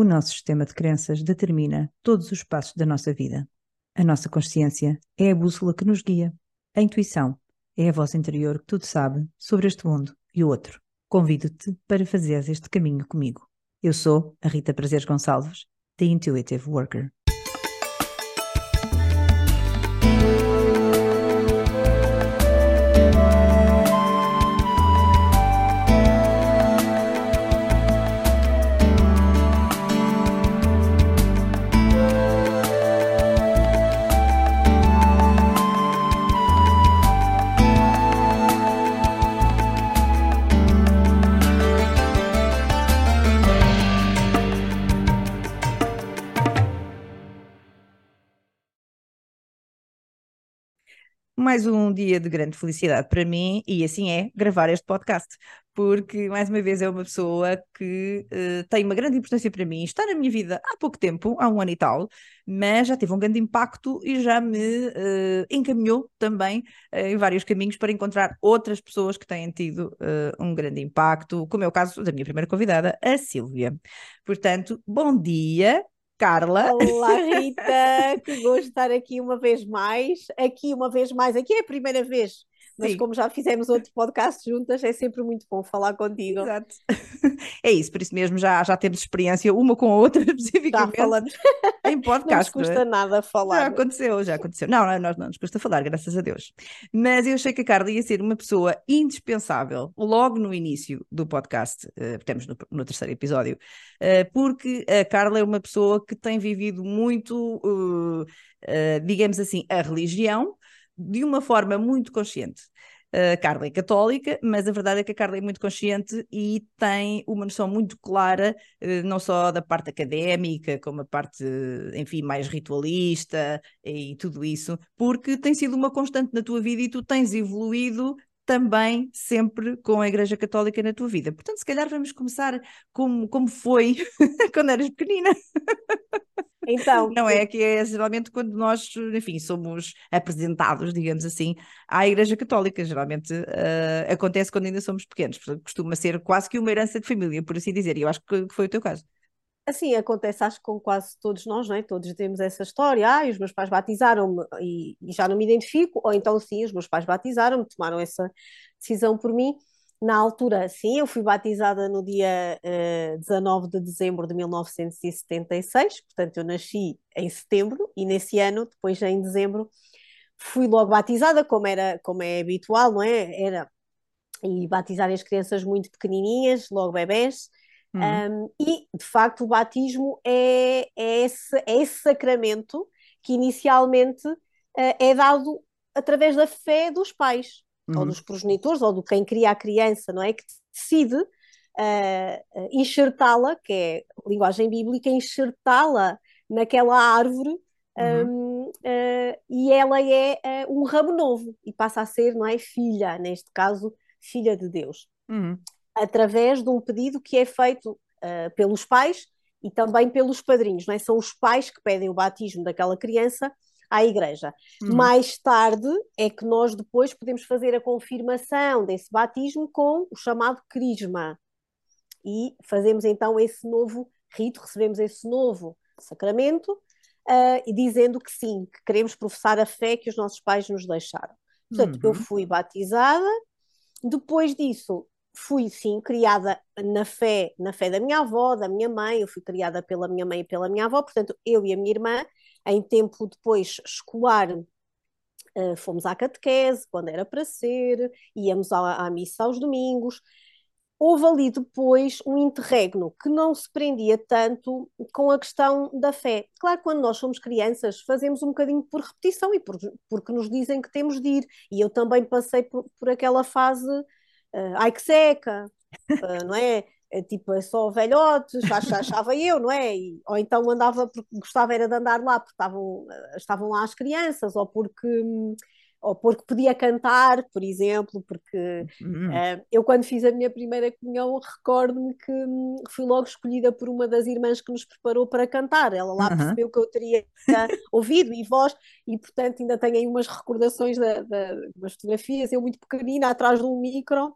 O nosso sistema de crenças determina todos os passos da nossa vida. A nossa consciência é a bússola que nos guia. A intuição é a voz interior que tudo sabe sobre este mundo e o outro. Convido-te para fazeres este caminho comigo. Eu sou a Rita Prazeres Gonçalves, The Intuitive Worker. Mais um dia de grande felicidade para mim e assim é gravar este podcast, porque mais uma vez é uma pessoa que uh, tem uma grande importância para mim, está na minha vida há pouco tempo, há um ano e tal, mas já teve um grande impacto e já me uh, encaminhou também uh, em vários caminhos para encontrar outras pessoas que têm tido um grande impacto, como é o caso da minha primeira convidada, a Sílvia. Portanto, bom dia. Carla. Olá, Rita, que gosto de estar aqui uma vez mais. Aqui uma vez mais, aqui é a primeira vez, mas Sim. como já fizemos outro podcast juntas, é sempre muito bom falar contigo. Exato. É isso, por isso mesmo já, já temos experiência uma com a outra, especificamente. Já falamos. Em podcast. Não nos custa nada falar. Já aconteceu, já aconteceu. Não, não, nós não nos custa falar, graças a Deus. Mas eu achei que a Carla ia ser uma pessoa indispensável logo no início do podcast, uh, temos no, no terceiro episódio, uh, porque a Carla é uma pessoa que tem vivido muito, uh, digamos assim, a religião de uma forma muito consciente. A Carla é católica, mas a verdade é que a Carla é muito consciente e tem uma noção muito clara, eh, não só da parte académica, como a parte, enfim, mais ritualista e tudo isso, porque tem sido uma constante na tua vida e tu tens evoluído também sempre com a Igreja Católica na tua vida. Portanto, se calhar vamos começar como, como foi quando eras pequenina. Então, não é que é geralmente quando nós, enfim, somos apresentados, digamos assim, à Igreja Católica. Geralmente uh, acontece quando ainda somos pequenos, portanto, costuma ser quase que uma herança de família, por assim dizer, e eu acho que foi o teu caso. Assim, acontece acho que com quase todos nós, não é? Todos temos essa história, ah, os meus pais batizaram-me e, e já não me identifico, ou então sim, os meus pais batizaram-me, tomaram essa decisão por mim, na altura, sim, eu fui batizada no dia uh, eh, 19 de dezembro de 1976, portanto eu nasci em setembro e nesse ano, depois em dezembro, fui logo batizada, como, era, como é habitual, não é? Era, e batizar as crianças muito pequenininhas, logo bebés, uhum. um, e de facto o batismo é, é, esse, é esse sacramento que inicialmente uh, é dado através da fé dos pais uhum. ou dos progenitores, ou do quem cria a criança, não é? Que decide uh, enxertá-la, que é linguagem bíblica, enxertá-la naquela árvore uhum. um, uh, e ela é uh, um ramo novo e passa a ser, não é? Filha, neste caso, filha de Deus. Uhum. Através de um pedido que é feito pelos pais e também pelos padrinhos, não é? São os pais que pedem o batismo daquela criança à igreja. Uhum. Mais tarde é que nós depois podemos fazer a confirmação desse batismo com o chamado crisma. E fazemos então esse novo rito, recebemos esse novo sacramento, uh, e dizendo que sim, que queremos professar a fé que os nossos pais nos deixaram. Portanto, uhum. eu fui batizada, depois disso fui sim criada na fé, na fé da minha avó, da minha mãe, eu fui criada pela minha mãe e pela minha avó, portanto, eu e a minha irmã em tempo depois escolar, uh, fomos à catequese, quando era para ser, íamos à, à missa aos domingos. Houve ali depois um interregno que não se prendia tanto com a questão da fé. Claro, quando nós somos crianças, fazemos um bocadinho por repetição e por, porque nos dizem que temos de ir. E eu também passei por, por aquela fase, uh, ai que seca, uh, não é? É tipo, é só velhotes, achava eu, não é? E, ou então andava porque gostava era de andar lá porque estavam, estavam lá as crianças, ou porque, ou porque podia cantar, por exemplo, porque uhum. uh, eu quando fiz a minha primeira comunhão recordo-me que um, fui logo escolhida por uma das irmãs que nos preparou para cantar, ela lá uhum. percebeu que eu teria ouvido e voz, e portanto ainda tenho aí umas recordações, de, de, umas fotografias, eu muito pequenina, atrás de um micro,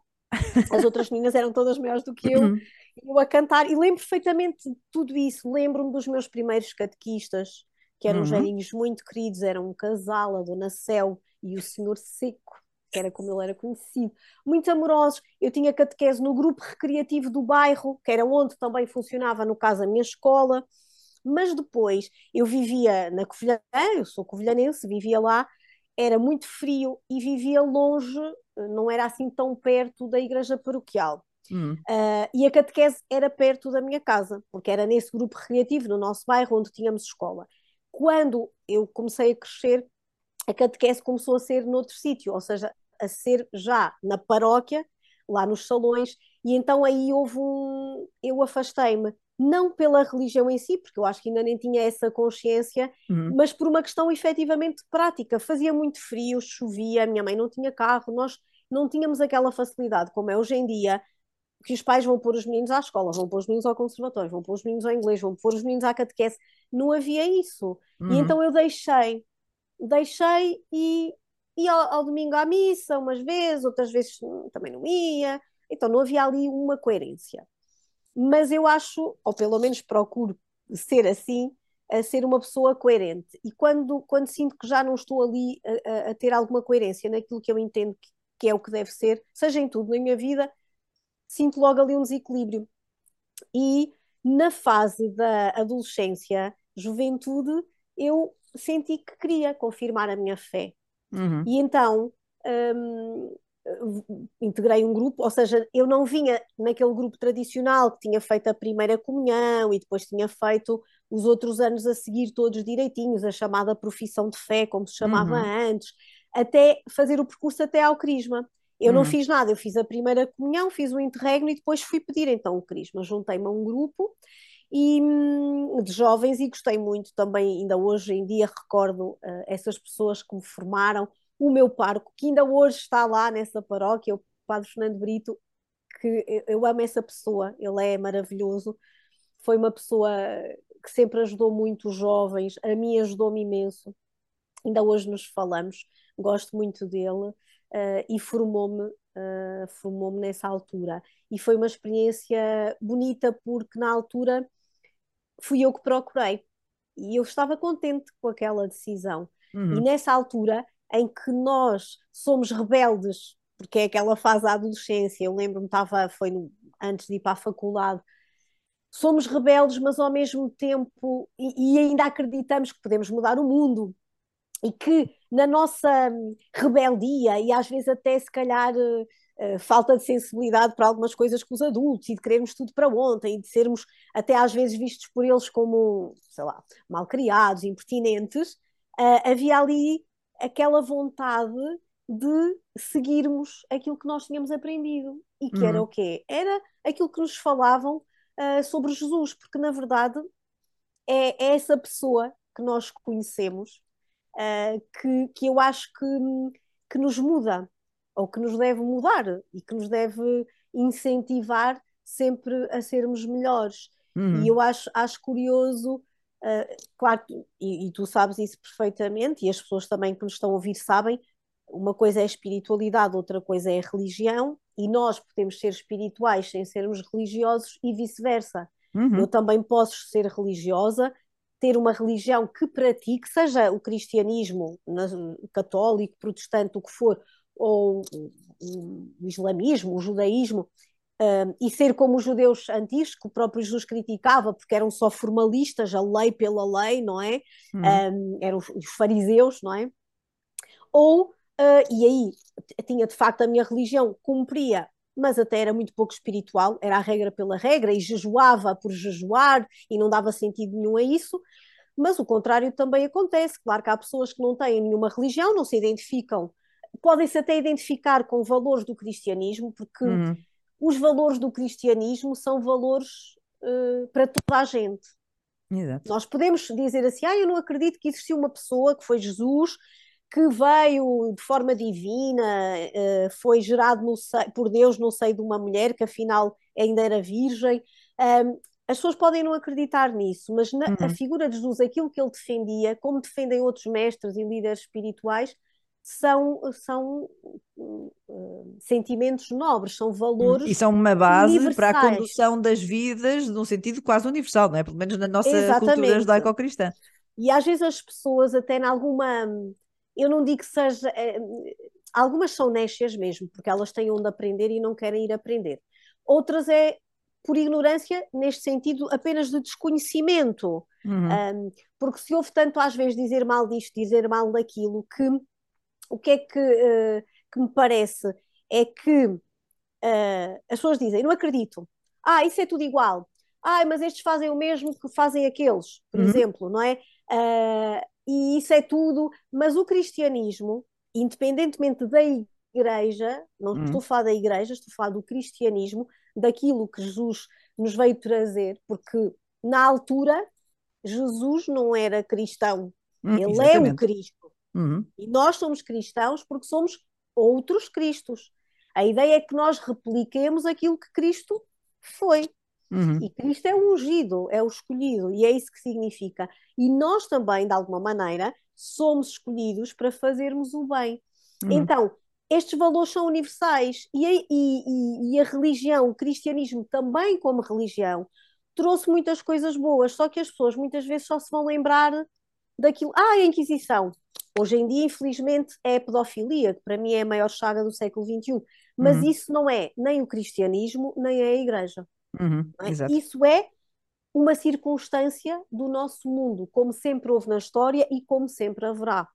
as outras meninas eram todas maiores do que eu, uhum. eu a cantar, e lembro perfeitamente de tudo isso. Lembro-me dos meus primeiros catequistas, que eram uhum. velhinhos muito queridos, eram um casal, a Dona Céu e o Senhor Seco, que era como ele era conhecido, muito amorosos. Eu tinha catequese no grupo recreativo do bairro, que era onde também funcionava, no caso, a minha escola. Mas depois eu vivia na Covilhã, eu sou covilhanense, vivia lá, era muito frio e vivia longe, não era assim tão perto da igreja paroquial. Uh, e a catequese era perto da minha casa, porque era nesse grupo recreativo, no nosso bairro, onde tínhamos escola. Quando eu comecei a crescer, a catequese começou a ser noutro sítio, ou seja, a ser já na paróquia, lá nos salões, e então aí houve um. Eu afastei-me, não pela religião em si, porque eu acho que ainda nem tinha essa consciência, uhum. mas por uma questão efetivamente prática. Fazia muito frio, chovia, a minha mãe não tinha carro, nós não tínhamos aquela facilidade como é hoje em dia, que os pais vão pôr os meninos à escola, vão pôr os meninos ao conservatório, vão pôr os meninos ao inglês, vão pôr os meninos à catequese. Não havia isso. Uhum. E então eu deixei, deixei e ia ao, ao, domingo à missa umas vezes, outras vezes também não ia. Então não havia ali uma coerência. Mas eu acho, ou pelo menos procuro ser assim, a ser uma pessoa coerente. E quando, quando sinto que já não estou ali a, a ter alguma coerência naquilo que eu entendo que, que é o que deve ser, seja em tudo na minha vida, sinto logo ali um desequilíbrio. E na fase da adolescência, juventude, eu senti que queria confirmar a minha fé. Uhum. E então hum, integrei um grupo, ou seja, eu não vinha naquele grupo tradicional que tinha feito a primeira comunhão e depois tinha feito os outros anos a seguir todos direitinhos, a chamada profissão de fé, como se chamava uhum. antes, até fazer o percurso até ao crisma. Eu não hum. fiz nada, eu fiz a primeira comunhão, fiz o interregno e depois fui pedir então o crisma. Juntei-me a um grupo e, hum, de jovens e gostei muito também, ainda hoje em dia recordo uh, essas pessoas que me formaram, o meu parco, que ainda hoje está lá nessa paróquia, o Padre Fernando Brito, que eu, amo essa pessoa, ele é maravilhoso, foi uma pessoa que sempre ajudou muito os jovens, a mim ajudou-me imenso, ainda hoje nos falamos, gosto muito dele uh, e formou-me uh, formou-me nessa altura. E foi uma experiência bonita porque na altura fui eu que procurei e eu estava contente com aquela decisão. Uhum. E nessa altura em que nós somos rebeldes, porque é aquela fase da adolescência, eu lembro-me, estava, foi no, antes de ir para a faculdade, somos rebeldes, mas ao mesmo tempo, e, e ainda acreditamos que podemos mudar o mundo, e que na nossa rebeldia e às vezes até se calhar uh, falta de sensibilidade para algumas coisas com os adultos e de querermos tudo para ontem e de sermos até às vezes vistos por eles como, sei lá, mal criados, impertinentes, uh, havia ali aquela vontade de seguirmos aquilo que nós tínhamos aprendido e que uhum. era o quê? Era aquilo que nos falavam uh, sobre Jesus, porque na verdade é, é essa pessoa que nós conhecemos uh, que, que eu acho que, que nos muda, ou que nos deve mudar e que nos deve incentivar sempre a sermos melhores. Uhum. E eu acho, acho curioso, claro, e, e, tu sabes isso perfeitamente, e as pessoas também que nos estão a ouvir sabem, uma coisa é a espiritualidade, outra coisa é a religião, e nós podemos ser espirituais sem sermos religiosos e vice-versa. Uhum. Eu também posso ser religiosa ter uma religião que pratique, seja o cristianismo católico, protestante, o que for, ou o islamismo, o judaísmo, um, e ser como os judeus antigos, que o próprio Jesus criticava, porque eram só formalistas, a lei pela lei, não é? Hum. Um, eram os, os, fariseus, não é? Ou, uh, e aí tinha de facto a minha religião, cumpria mas até era muito pouco espiritual, era a regra pela regra e jejuava por jejuar e não dava sentido nenhum a isso. Mas o contrário também acontece. Claro que há pessoas que não têm nenhuma religião, não se identificam, podem-se até identificar com valores do cristianismo, porque uhum. Os valores do cristianismo são valores uh, para toda a gente. Exato. Nós podemos dizer assim: ah, eu não acredito que existiu uma pessoa que foi Jesus que veio de forma divina, uh, foi gerado seio, por Deus no seio de uma mulher que afinal ainda era virgem. Um, as pessoas podem não acreditar nisso, mas na, uhum. a figura de Jesus, aquilo que ele defendia, como defendem outros mestres e líderes espirituais, são, são uh, sentimentos nobres, são valores. E são uma base universais. para a condução das vidas num sentido quase universal, não é? Pelo menos na nossa Exatamente. cultura judaico-cristã. E às vezes as pessoas, até em alguma. Eu não digo que seja. É, algumas são nécias mesmo, porque elas têm onde aprender e não querem ir aprender. Outras é por ignorância, neste sentido, apenas de desconhecimento. Uhum. Um, porque se houve tanto às vezes dizer mal disto, dizer mal daquilo, que o que é que, uh, que me parece é que uh, as pessoas dizem, não acredito, ah, isso é tudo igual, ah, mas estes fazem o mesmo que fazem aqueles, por uhum. exemplo, não é? Uh, e isso é tudo, mas o cristianismo, independentemente da igreja, não uhum. estou a falar da igreja, estou a falar do cristianismo, daquilo que Jesus nos veio trazer, porque na altura Jesus não era cristão, hum, ele exatamente. é o Cristo. Uhum. E nós somos cristãos porque somos outros Cristos. A ideia é que nós repliquemos aquilo que Cristo foi. Uhum. E Cristo é o ungido, é o escolhido, e é isso que significa. E nós também, de alguma maneira, somos escolhidos para fazermos o bem. Uhum. Então, estes valores são universais e a, e, e a religião, o cristianismo também como religião, trouxe muitas coisas boas, só que as pessoas muitas vezes só se vão lembrar daquilo. Ah, a Inquisição. Hoje em dia, infelizmente, é a pedofilia, que para mim é a maior chaga do século XXI. Mas uhum. isso não é nem o cristianismo, nem a igreja. Uhum, é? Isso é uma circunstância do nosso mundo, como sempre houve na história e como sempre haverá.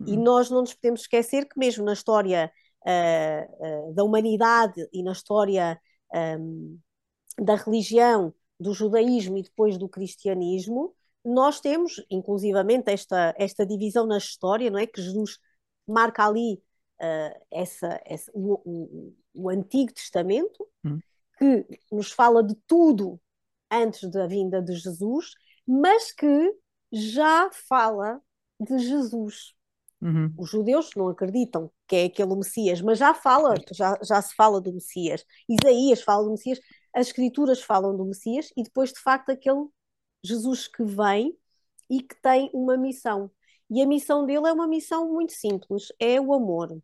Uhum. E nós não nos podemos esquecer que, mesmo na história uh, uh, da humanidade e na história um, da religião, do judaísmo e depois do cristianismo, nós temos, inclusivamente, esta, esta divisão na história, não é? Que Jesus marca ali uh, essa, essa o, o, o, Antigo Testamento, hum. que nos fala de tudo antes da vinda de Jesus, mas que já fala de Jesus. Uhum. Os judeus não acreditam que é aquele Messias, mas já fala, já, já se fala do Messias. Isaías fala do Messias, as escrituras falam do Messias e depois, de facto, aquele Jesus que vem e que tem uma missão. E a missão dele é uma missão muito simples: é o amor.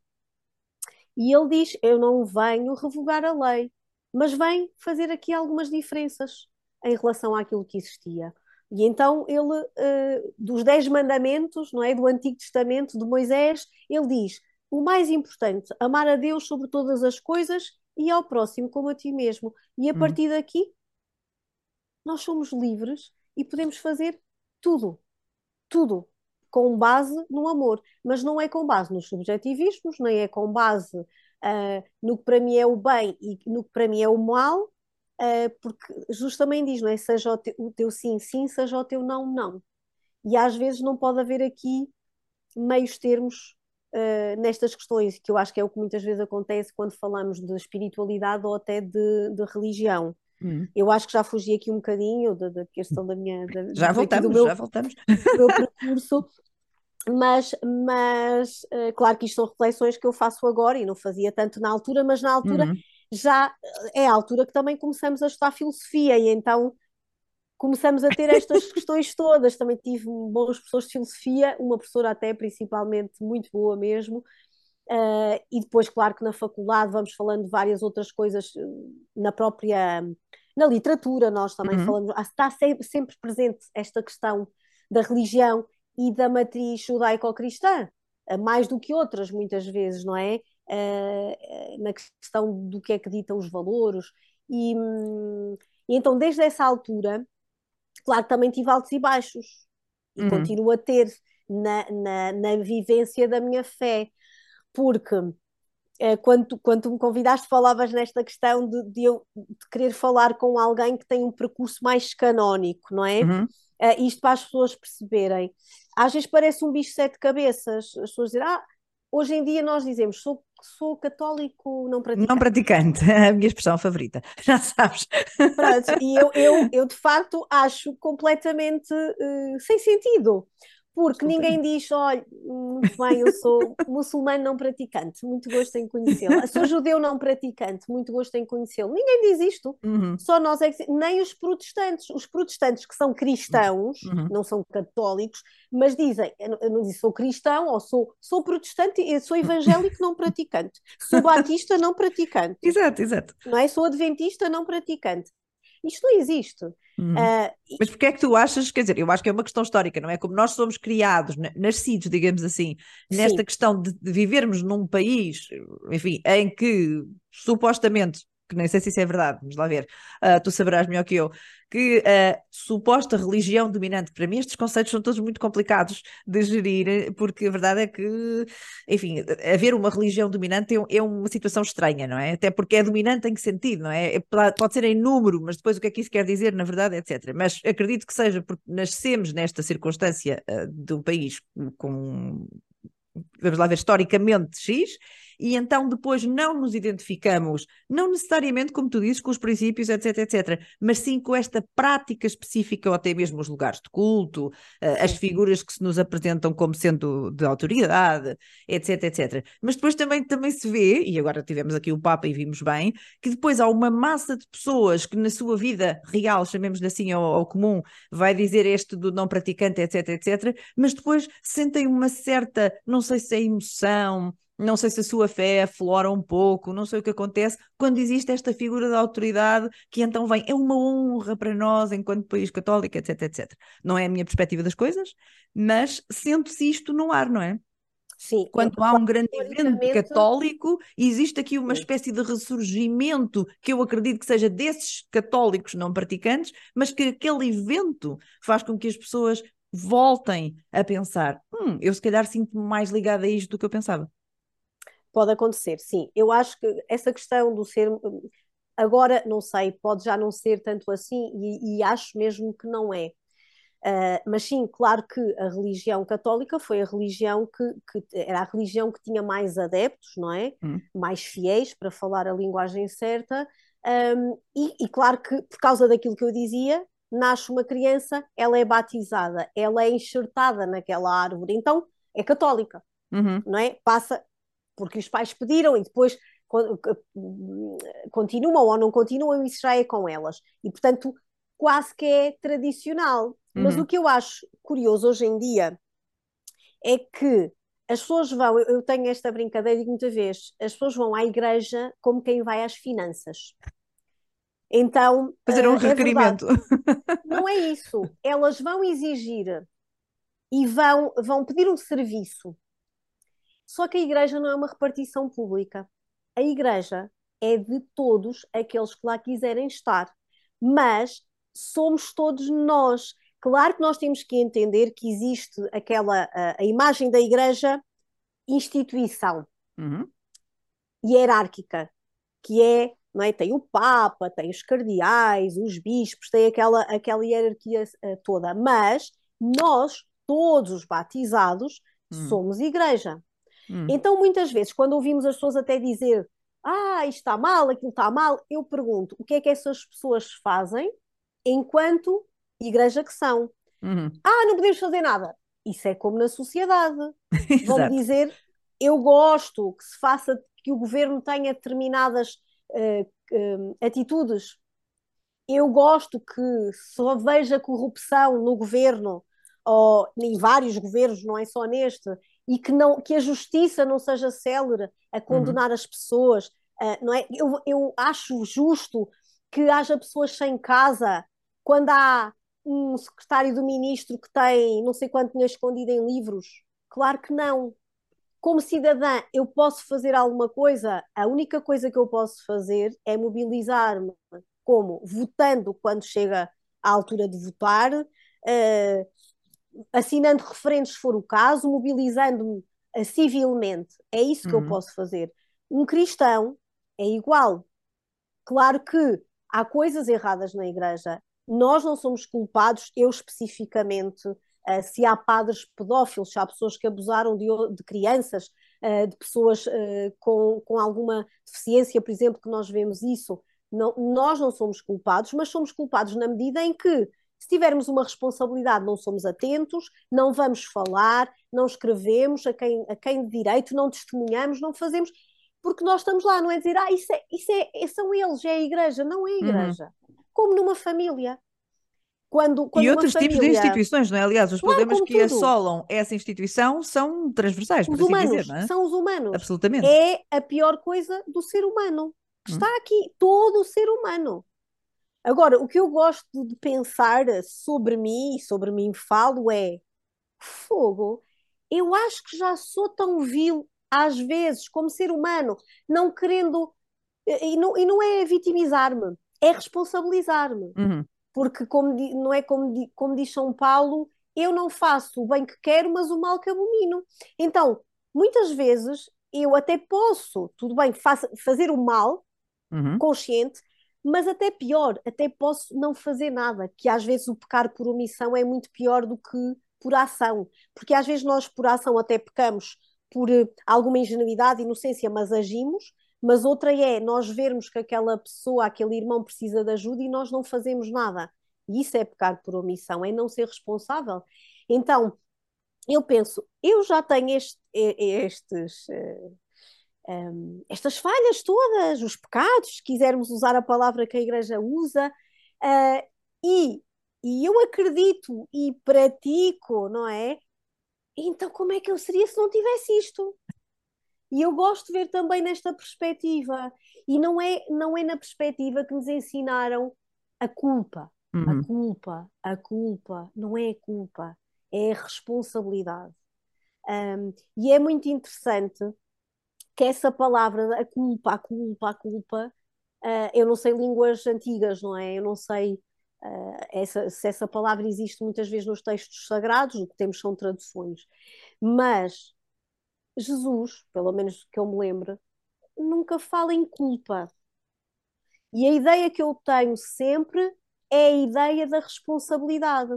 E ele diz: Eu não venho revogar a lei, mas venho fazer aqui algumas diferenças em relação àquilo que existia. E então ele, uh, dos dez mandamentos, não é, do Antigo Testamento de Moisés, ele diz: o mais importante, amar a Deus sobre todas as coisas e ao próximo como a ti mesmo. E a hum. partir daqui, nós somos livres e podemos fazer tudo, tudo, com base no amor, mas não é com base nos subjetivismos, nem é com base uh, no que para mim é o bem e no que para mim é o mal, uh, porque justamente diz, não é? Seja o, te, o teu sim, sim, seja o teu não, não. E às vezes não pode haver aqui meios termos uh, nestas questões, que eu acho que é o que muitas vezes acontece quando falamos de espiritualidade ou até de, de religião. Hum. Eu acho que já fugi aqui um bocadinho da, da questão da minha. Da, já voltamos, meu, já voltamos. Do meu percurso, mas, mas uh, claro que isto são reflexões que eu faço agora e não fazia tanto na altura, mas na altura uhum. já é a altura que também começamos a estudar filosofia e então começamos a ter estas questões todas. Também tive bons professores de filosofia, uma professora até principalmente muito boa mesmo. Uh, e depois, claro que na faculdade vamos falando de várias outras coisas eh, na própria na literatura, nós também uhum. falamos, está sempre, sempre presente esta questão da religião e da matriz judaico-cristã, eh, mais do que outras, muitas vezes, não é? Uh, na questão do que é que dita os valores. E, hum, e então, desde essa altura, Claro que também tive altos e baixos e uhum. continuo a ter na, na, na, vivência da minha fé, porque eh, quando, quando tu me convidaste, falavas nesta questão de, de, eu de querer falar com alguém que tem um percurso mais canónico, não é? Uhum. Uh, isto para as pessoas perceberem. Às vezes parece um bicho sete cabeças, as pessoas dizem, ah, hoje em dia nós dizemos, sou sou católico não praticante. Não praticante, a minha expressão favorita, já sabes. Pronto, e eu, eu, eu de facto acho completamente uh, sem sentido, Porque ninguém diz, olha, muito bem, eu sou muçulmano não praticante, muito gosto em conhecê-lo. Sou judeu não praticante, muito gosto em conhecê-lo. Ninguém diz isto. Uhum. Só nós é que, nem os protestantes. Os protestantes que são cristãos, uhum. não são católicos, mas dizem, eu não disse sou cristão ou sou, sou protestante, sou evangélico não praticante, sou batista não praticante. Exato, exato. Não é? Sou adventista não praticante. Isto não existe. Uhum. Uh, Mas porquê é que tu achas, quer dizer, eu acho que é uma questão histórica, não é? Como nós somos criados, nascidos, digamos assim, nesta Sim. questão de, de vivermos num país, enfim, em que supostamente que nem sei se isso é verdade, vamos lá ver, uh, tu saberás melhor que eu, que a suposta religião dominante, para mim estes conceitos são todos muito complicados de gerir, porque a verdade é que, enfim, haver uma religião dominante é, é uma situação estranha, não é? Até porque é dominante em que sentido, não é? é? Pode ser em número, mas depois o que é que isso quer dizer, na verdade, etc. Mas acredito que seja porque nascemos nesta circunstância uh, do país com vamos lá ver, historicamente X, e então depois não nos identificamos, não necessariamente, como tu dizes, com os princípios, etc, etc, mas sim com esta prática específica ou até mesmo os lugares de culto, eh, as figuras que se nos apresentam como sendo de autoridade, etc, etc. Mas depois também, também se vê, e agora tivemos aqui o Papa e vimos bem, que depois há uma massa de pessoas que na sua vida real, chamemos-lhe assim ao, ao comum, vai dizer este do não praticante, etc, etc, mas depois sentem uma certa, não sei se é emoção, não sei se a sua fé aflora um pouco, não sei o que acontece, quando existe esta figura da autoridade que então vem, é uma honra para nós enquanto país católico, etc, etc. Não é a minha perspectiva das coisas, mas sente-se isto no ar, não é? Sim. Quando há um grande evento católico, existe aqui uma espécie de ressurgimento que eu acredito que seja desses católicos não praticantes, mas que aquele evento faz com que as pessoas voltem a pensar: hum, eu se calhar sinto-me mais ligada a isto do que eu pensava. Pode acontecer, sim. Eu acho que essa questão do ser. Agora, não sei, pode já não ser tanto assim, e, e acho mesmo que não é. Uh, mas sim, claro que a religião católica foi a religião que, que era a religião que tinha mais adeptos, não é? Hum. Mais fiéis, para falar a linguagem certa. Um, e, e, claro que, por causa daquilo que eu dizia, nasce uma criança, ela é batizada, ela é enxertada naquela árvore, então é católica, uhum. não é? Passa, porque os pais pediram e depois continuam ou não continuam, isso já é com elas. E, portanto, quase que é tradicional. Uhum. Mas o que eu acho curioso hoje em dia é que as pessoas vão, eu tenho esta brincadeira e muitas vezes, as pessoas vão à igreja como quem vai às finanças. Então. Fazer um uh, requerimento. É não é isso. Elas vão exigir e vão, vão pedir um serviço só que a igreja não é uma repartição pública. A igreja é de todos aqueles que lá quiserem estar. Mas somos todos nós. Claro que nós temos que entender que existe aquela a, a imagem da igreja instituição uhum. hierárquica, que é, não é, tem o Papa, tem os cardeais, os bispos, tem aquela, aquela hierarquia uh, toda, mas nós, todos os batizados, uhum. somos igreja. Hum. Então, muitas vezes, quando ouvimos as pessoas até dizer ah, isto está mal, aquilo está mal, eu pergunto o que é que essas pessoas fazem enquanto igreja que são. Uhum. Ah, não podemos fazer nada. Isso é como na sociedade. Vão dizer, eu gosto que se faça, que o governo tenha determinadas uh, uh, atitudes. Eu gosto que só veja corrupção no governo, ou em vários governos, não é só neste, e que, não, que a justiça não seja célere a condenar uhum. as pessoas. Uh, não é? eu, eu acho justo que haja pessoas sem casa quando há um secretário do ministro que tem não sei quanto dinheiro escondido em livros. Claro que não. Como cidadã, eu posso fazer alguma coisa? A única coisa que eu posso fazer é mobilizar-me, como votando quando chega à altura de votar, uh, assinando referentes se for o caso, mobilizando-me uh, civilmente. É isso que uhum. eu posso fazer. Um cristão é igual. Claro que há coisas erradas na igreja. Nós não somos culpados, eu especificamente, uh, se há padres pedófilos, se há pessoas que abusaram de, de crianças, uh, de pessoas com, com alguma deficiência, por exemplo, que nós vemos isso. Não, nós não somos culpados, mas somos culpados na medida em que Se tivermos uma responsabilidade, não somos atentos, não vamos falar, não escrevemos a quem, a quem de direito, não testemunhamos, não fazemos, porque nós estamos lá, não é dizer, ah, isso, é, isso é, são eles, é a igreja. Não é a uhum. igreja. Uhum. Como numa família. Quando, quando e outros família... tipos de instituições, não é? Aliás, os claro, problemas que tudo. assolam essa instituição são transversais, os assim humanos, dizer, não é? São os humanos. Absolutamente. É a pior coisa do ser humano. Hum. Está aqui todo o ser humano. Agora, o que eu gosto de pensar sobre mim, e sobre mim falo, é fogo. Eu acho que já sou tão vil, às vezes, como ser humano, não querendo. E não, e não é vitimizar-me, é responsabilizar-me. Uhum porque como, não é como, como diz São Paulo, eu não faço o bem que quero, mas o mal que abomino. Então, muitas vezes eu até posso, tudo bem, fazer o mal uhum. consciente, mas até pior, até posso não fazer nada, que às vezes o pecar por omissão é muito pior do que por ação, porque às vezes nós por ação até pecamos por uh, alguma ingenuidade, inocência, mas agimos, mas outra é nós vermos que aquela pessoa, aquele irmão precisa de ajuda e nós não fazemos nada. E isso é pecar por omissão, é não ser responsável. Então, eu penso, eu já tenho este, estes, um, estas falhas todas, os pecados, se quisermos usar a palavra que a igreja usa, uh, e, e eu acredito e pratico, não é? Então, como é que eu seria se não tivesse isto? E eu gosto de ver também nesta perspectiva. E não é, não é na perspectiva que nos ensinaram a culpa. Uhum. A culpa, a culpa, não é a culpa, é a responsabilidade. Um, e é muito interessante que essa palavra, a culpa, a culpa, a culpa, uh, eu não sei línguas antigas, não é? Eu não sei uh, essa, se essa palavra existe muitas vezes nos textos sagrados, o que temos são traduções. Mas Jesus, pelo menos que eu me lembro, nunca fala em culpa. E a ideia que eu tenho sempre é a ideia da responsabilidade.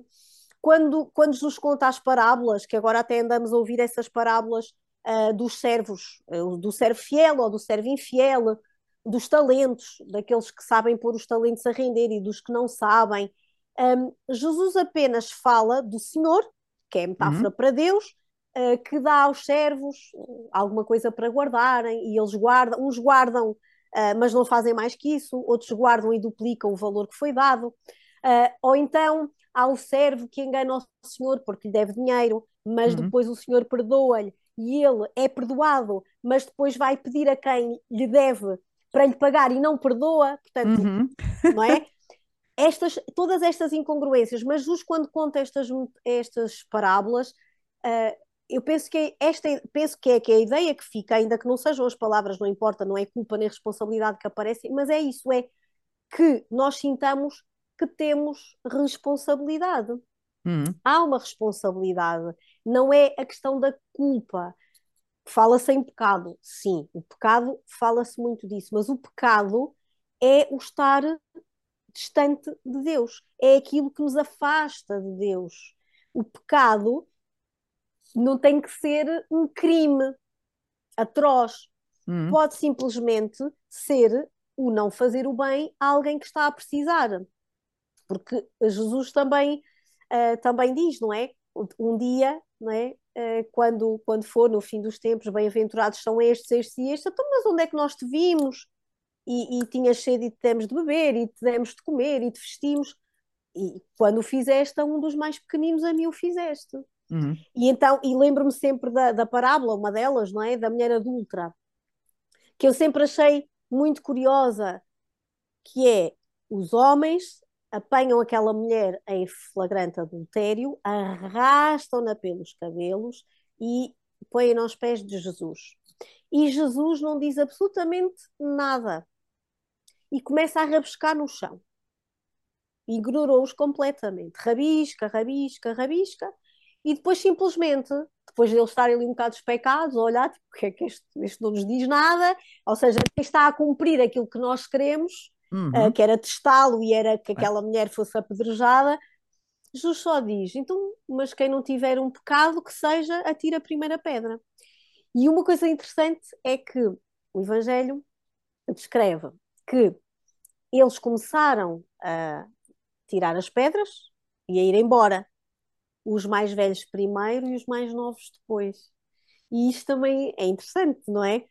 Quando, quando Jesus conta as parábolas, que agora até andamos a ouvir essas parábolas uh, dos servos, uh, do servo fiel ou do servo infiel, dos talentos, daqueles que sabem pôr os talentos a render e dos que não sabem, um, Jesus apenas fala do Senhor, que é metáfora uhum. para Deus, eh, que dá aos servos alguma coisa para guardarem e eles guardam, uns guardam, uh, mas não fazem mais que isso, outros guardam e duplicam o valor que foi dado. Uh, ou então há o servo que engana o senhor porque lhe deve dinheiro, mas uhum. depois o senhor perdoa-lhe e ele é perdoado, mas depois vai pedir a quem lhe deve para lhe pagar e não perdoa, portanto, uhum. não é? Estas, todas estas incongruências, mas Jesus, quando conta estas, estas parábolas, uh, eu penso que esta penso que é que é a ideia que fica, ainda que não sejam as palavras, não importa, não é culpa nem responsabilidade que aparecem, mas é isso, é que nós sintamos que temos responsabilidade. Uhum. Há uma responsabilidade, não é a questão da culpa. Fala-se em pecado, sim, o pecado fala-se muito disso, mas o pecado é o estar distante de Deus, é aquilo que nos afasta de Deus. O pecado não tem que ser um crime atroz. Hum. Pode simplesmente ser o não fazer o bem a alguém que está a precisar. Porque Jesus também, uh, também diz, não é? Um dia, não é? Uh, quando, quando for no fim dos tempos, bem-aventurados são estes, estes e estes, então, mas onde é que nós te vimos? E, e tinhas sede e te demos de beber, e te demos de comer, e te vestimos. E quando o fizeste a um dos mais pequeninos, a mim o fizeste. Uhum. E então, e lembro-me sempre da, da parábola, uma delas, não é? Da mulher adulta, que eu sempre achei muito curiosa, que é os homens apanham aquela mulher em flagrante adultério, arrastam-na pelos cabelos e põem-na aos pés de Jesus. E Jesus não diz absolutamente nada e começa a rabiscar no chão. Ignorou-os completamente. Rabisca, rabisca, rabisca e depois simplesmente, depois de eles estarem ali um bocado despecados, olhar, tipo, que é que este, este não nos diz nada, ou seja, está a cumprir aquilo que nós queremos, uhum. uh, que era testá-lo e era que aquela mulher fosse apedrejada, Jesus só diz, então, mas quem não tiver um pecado, que seja, atira a primeira pedra. E uma coisa interessante é que o Evangelho descreve que eles começaram a tirar as pedras, e a ir embora. Os mais velhos primeiro e os mais novos depois. E isto também é interessante, não é?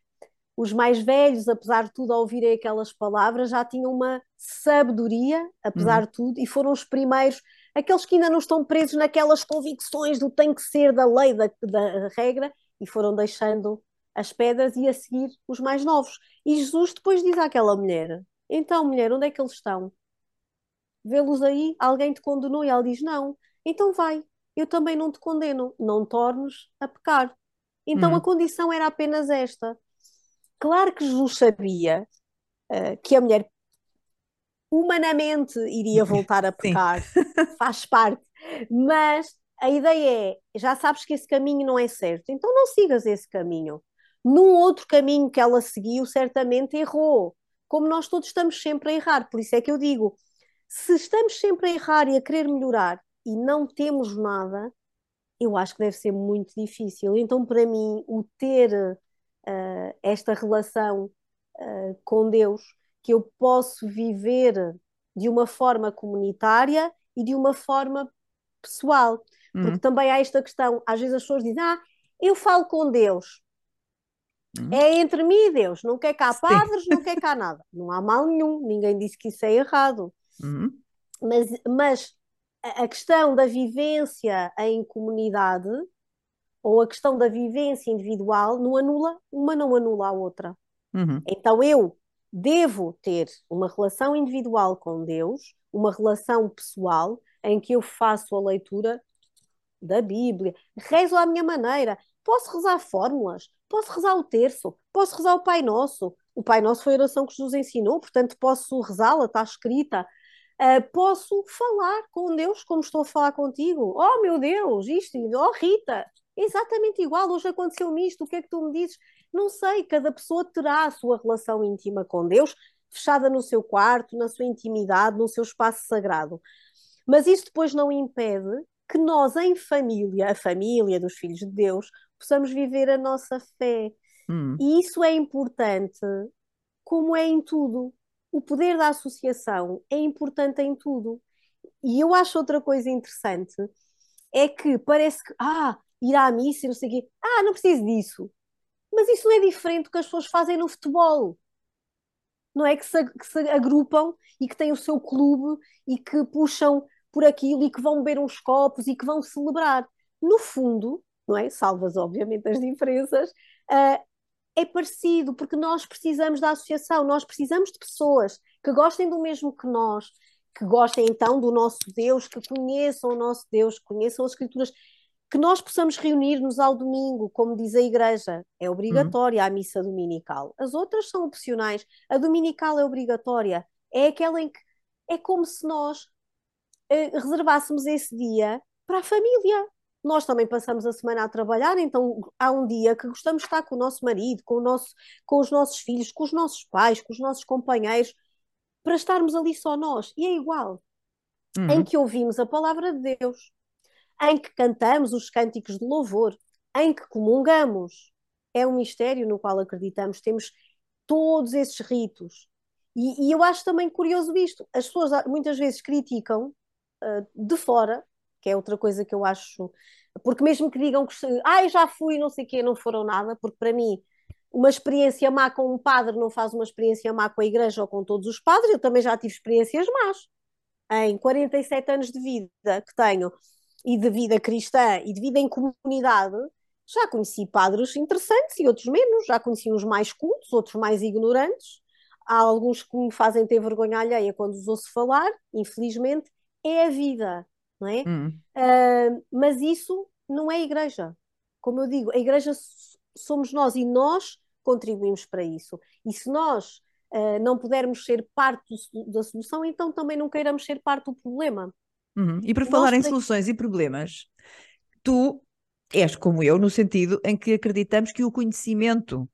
Os mais velhos, apesar de tudo, ao ouvirem aquelas palavras, já tinham uma sabedoria, apesar uhum. de tudo, e foram os primeiros, aqueles que ainda não estão presos naquelas convicções do tem que ser, da lei, da, da regra, e foram deixando as pedras e a seguir os mais novos. E Jesus depois diz àquela mulher: Então, mulher, onde é que eles estão? Vê-los aí? Alguém te condenou? E ela diz: Não. Então vai, eu também não te condeno, não tornes a pecar. Então a hum. condição era apenas esta. Claro que Jesus sabia uh, que a mulher humanamente iria voltar a pecar, faz parte, mas a ideia é: já sabes que esse caminho não é certo, então não sigas esse caminho. Num outro caminho que ela seguiu, certamente errou, como nós todos estamos sempre a errar. Por isso é que eu digo: se estamos sempre a errar e a querer melhorar e não temos nada, eu acho que deve ser muito difícil. Então, para mim, o ter uh, esta relação uh, com Deus, que eu posso viver de uma forma comunitária e de uma forma pessoal. Uhum. Porque também há esta questão, às vezes as pessoas dizem, ah, eu falo com Deus. Uhum. É entre mim e Deus, não quer cá padres, não quer cá nada. Não há mal nenhum, ninguém disse que isso é errado. Uhum. Mas, mas a questão da vivência em comunidade ou a questão da vivência individual não anula, uma não anula a outra. Uhum. Então eu devo ter uma relação individual com Deus, uma relação pessoal, em que eu faço a leitura da Bíblia, rezo à minha maneira, posso rezar fórmulas, posso rezar o terço, posso rezar o Pai Nosso. O Pai Nosso foi a oração que Jesus ensinou, portanto posso rezá-la, está escrita. Uh, posso falar com Deus como estou a falar contigo. Oh meu Deus, isto, oh Rita, exatamente igual. Hoje aconteceu-me isto, o que é que tu me dizes? Não sei, cada pessoa terá a sua relação íntima com Deus, fechada no seu quarto, na sua intimidade, no seu espaço sagrado. Mas isso depois não impede que nós, em família, a família dos filhos de Deus, possamos viver a nossa fé. Hum. E isso é importante, como é em tudo o poder da associação é importante em tudo. E eu acho outra coisa interessante é que parece que, ah, ir à missa e não sei o quê, ah, não preciso disso. Mas isso não é diferente do que as pessoas fazem no futebol. Não é que se, que se agrupam e que têm o seu clube e que puxam por aquilo e que vão beber uns copos e que vão celebrar. No fundo, não é? Salvas, obviamente, as diferenças, uh, é parecido, porque nós precisamos da associação, nós precisamos de pessoas que gostem do mesmo que nós, que gostem então do nosso Deus, que conheçam o nosso Deus, que conheçam as Escrituras, que nós possamos reunir-nos ao domingo, como diz a Igreja, é obrigatória a missa dominical. As outras são opcionais, a dominical é obrigatória, é aquela em que é como se nós eh, reservássemos esse dia para a família, nós também passamos a semana a trabalhar, então há um dia que gostamos de estar com o nosso marido, com, o nosso, com os nossos filhos, com os nossos pais, com os nossos companheiros, para estarmos ali só nós. E é igual. Uhum. Em que ouvimos a palavra de Deus, em que cantamos os cânticos de louvor, em que comungamos. É um mistério no qual acreditamos. Temos todos esses ritos. E, e eu acho também curioso isto. As pessoas muitas vezes criticam uh, de fora que é outra coisa que eu acho. Porque mesmo que digam que ah, já fui, não sei o quê, não foram nada, porque para mim uma experiência má com um padre não faz uma experiência má com a igreja ou com todos os padres. Eu também já tive experiências más. Em 47 anos de vida que tenho, e de vida cristã, e de vida em comunidade, já conheci padres interessantes e outros menos. Já conheci uns mais cultos, outros mais ignorantes. Há alguns que me fazem ter vergonha alheia quando os ouço falar, infelizmente. É a vida não é? Uh, mas isso não é igreja. Como eu digo, a igreja somos nós e nós contribuímos para isso. E se nós uh, não pudermos ser parte do, da solução, então também não queiramos ser parte do problema. Uhum. E para falar em soluções e problemas, tu és como eu, no sentido em que acreditamos que o conhecimento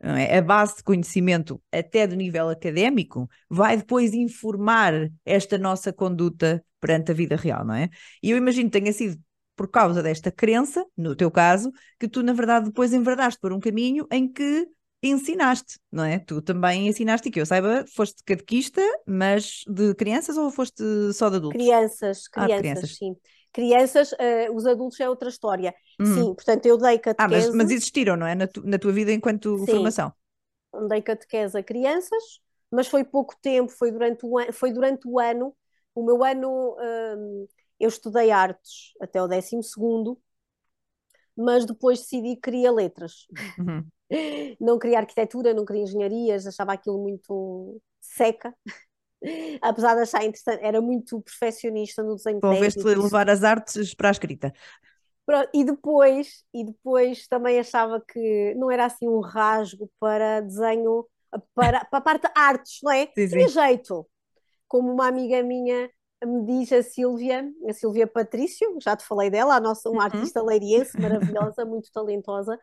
é? a base de conhecimento, até do nível académico, vai depois informar esta nossa conduta perante a vida real, não é? E eu imagino que tenha sido por causa desta crença, no teu caso, que tu, na verdade, depois enverdaste por um caminho em que ensinaste, não é? Tu também ensinaste, e que eu saiba, foste catequista, mas de crianças ou foste só de adultos? Crianças, crianças, Ah, crianças. sim. Crianças, eh, os adultos é outra história. Uhum. Sim, portanto, eu dei Ah, mas, catequese. mas existiram, não é? Na, tu- na tua vida enquanto Sim. formação. dei catequese a crianças, mas foi pouco tempo, foi durante o, an- foi durante o ano. O meu ano, hum, eu estudei artes até o décimo segundo, mas depois decidi que queria letras. Uhum. Não queria arquitetura, não queria engenharias, achava aquilo muito seca. Apesar de achar interessante, era muito perfeccionista no desenho Conveste técnico. isso- levar as artes para a escrita. Pronto, e depois, e depois também achava que não era assim um rasgo para desenho, para, para a parte de artes, não é? Sim, Tinha sim. jeito. Como uma amiga minha me diz, a Sílvia, a Sílvia Patrício, já te falei dela, a nossa, uma Uhum. artista leiriense maravilhosa, muito talentosa.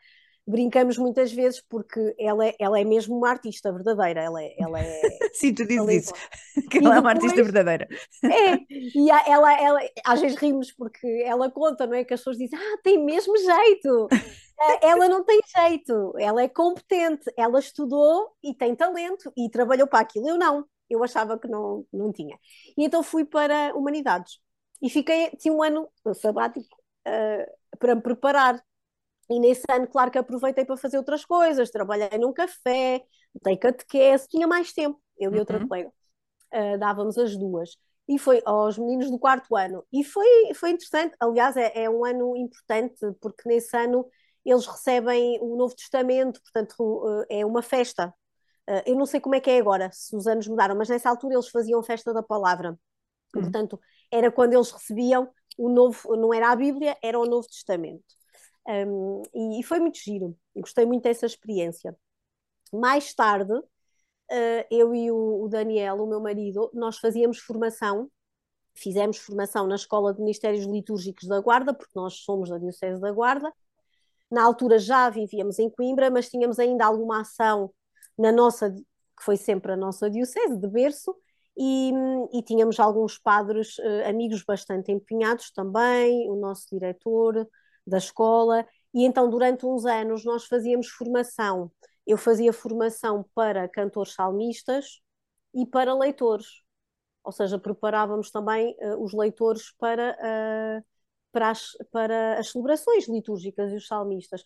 Brincamos muitas vezes porque ela é, ela é mesmo uma artista verdadeira, ela é, ela é Sim, tu dizes isso, que E ela é uma artista depois- verdadeira. É, e a- ela, ela, às vezes rimos porque ela conta, não é? Que as pessoas dizem, ah, tem mesmo jeito. Ah, Ela não tem jeito, ela é competente, ela estudou e tem talento e trabalhou para aquilo. Eu não, eu achava que não, não tinha. E então fui para Humanidades e fiquei, tinha um ano sabático ah, para me preparar. E nesse ano, claro que aproveitei para fazer outras coisas, trabalhei num café, dei catequese, tinha mais tempo, eu e outra Uhum. colega uh, dávamos as duas. E foi aos meninos do quarto ano. E foi, foi interessante. Aliás, é, é um ano importante, porque nesse ano eles recebem o Novo Testamento, portanto, uh, é uma festa. Uh, eu não sei como é que é agora, se os anos mudaram, mas nessa altura eles faziam festa da palavra. Hum. Portanto, era quando eles recebiam o novo, não era a Bíblia, era o Novo Testamento. Um, e, e foi muito giro. Eu gostei muito dessa experiência. Mais tarde, Uh, eu e o, o Daniel, o meu marido, nós fazíamos formação, fizemos formação na Escola de Ministérios Litúrgicos da Guarda, porque nós somos da Diocese da Guarda. Na altura já vivíamos em Coimbra, mas tínhamos ainda alguma ação na nossa, que foi sempre a nossa Diocese de berço, e, e tínhamos alguns padres, uh, amigos bastante empenhados também, o nosso diretor da escola, e então durante uns anos nós fazíamos formação. Eu fazia formação para cantores salmistas e para leitores, ou seja, preparávamos também uh, os leitores para, uh, para, as, para as celebrações litúrgicas e os salmistas,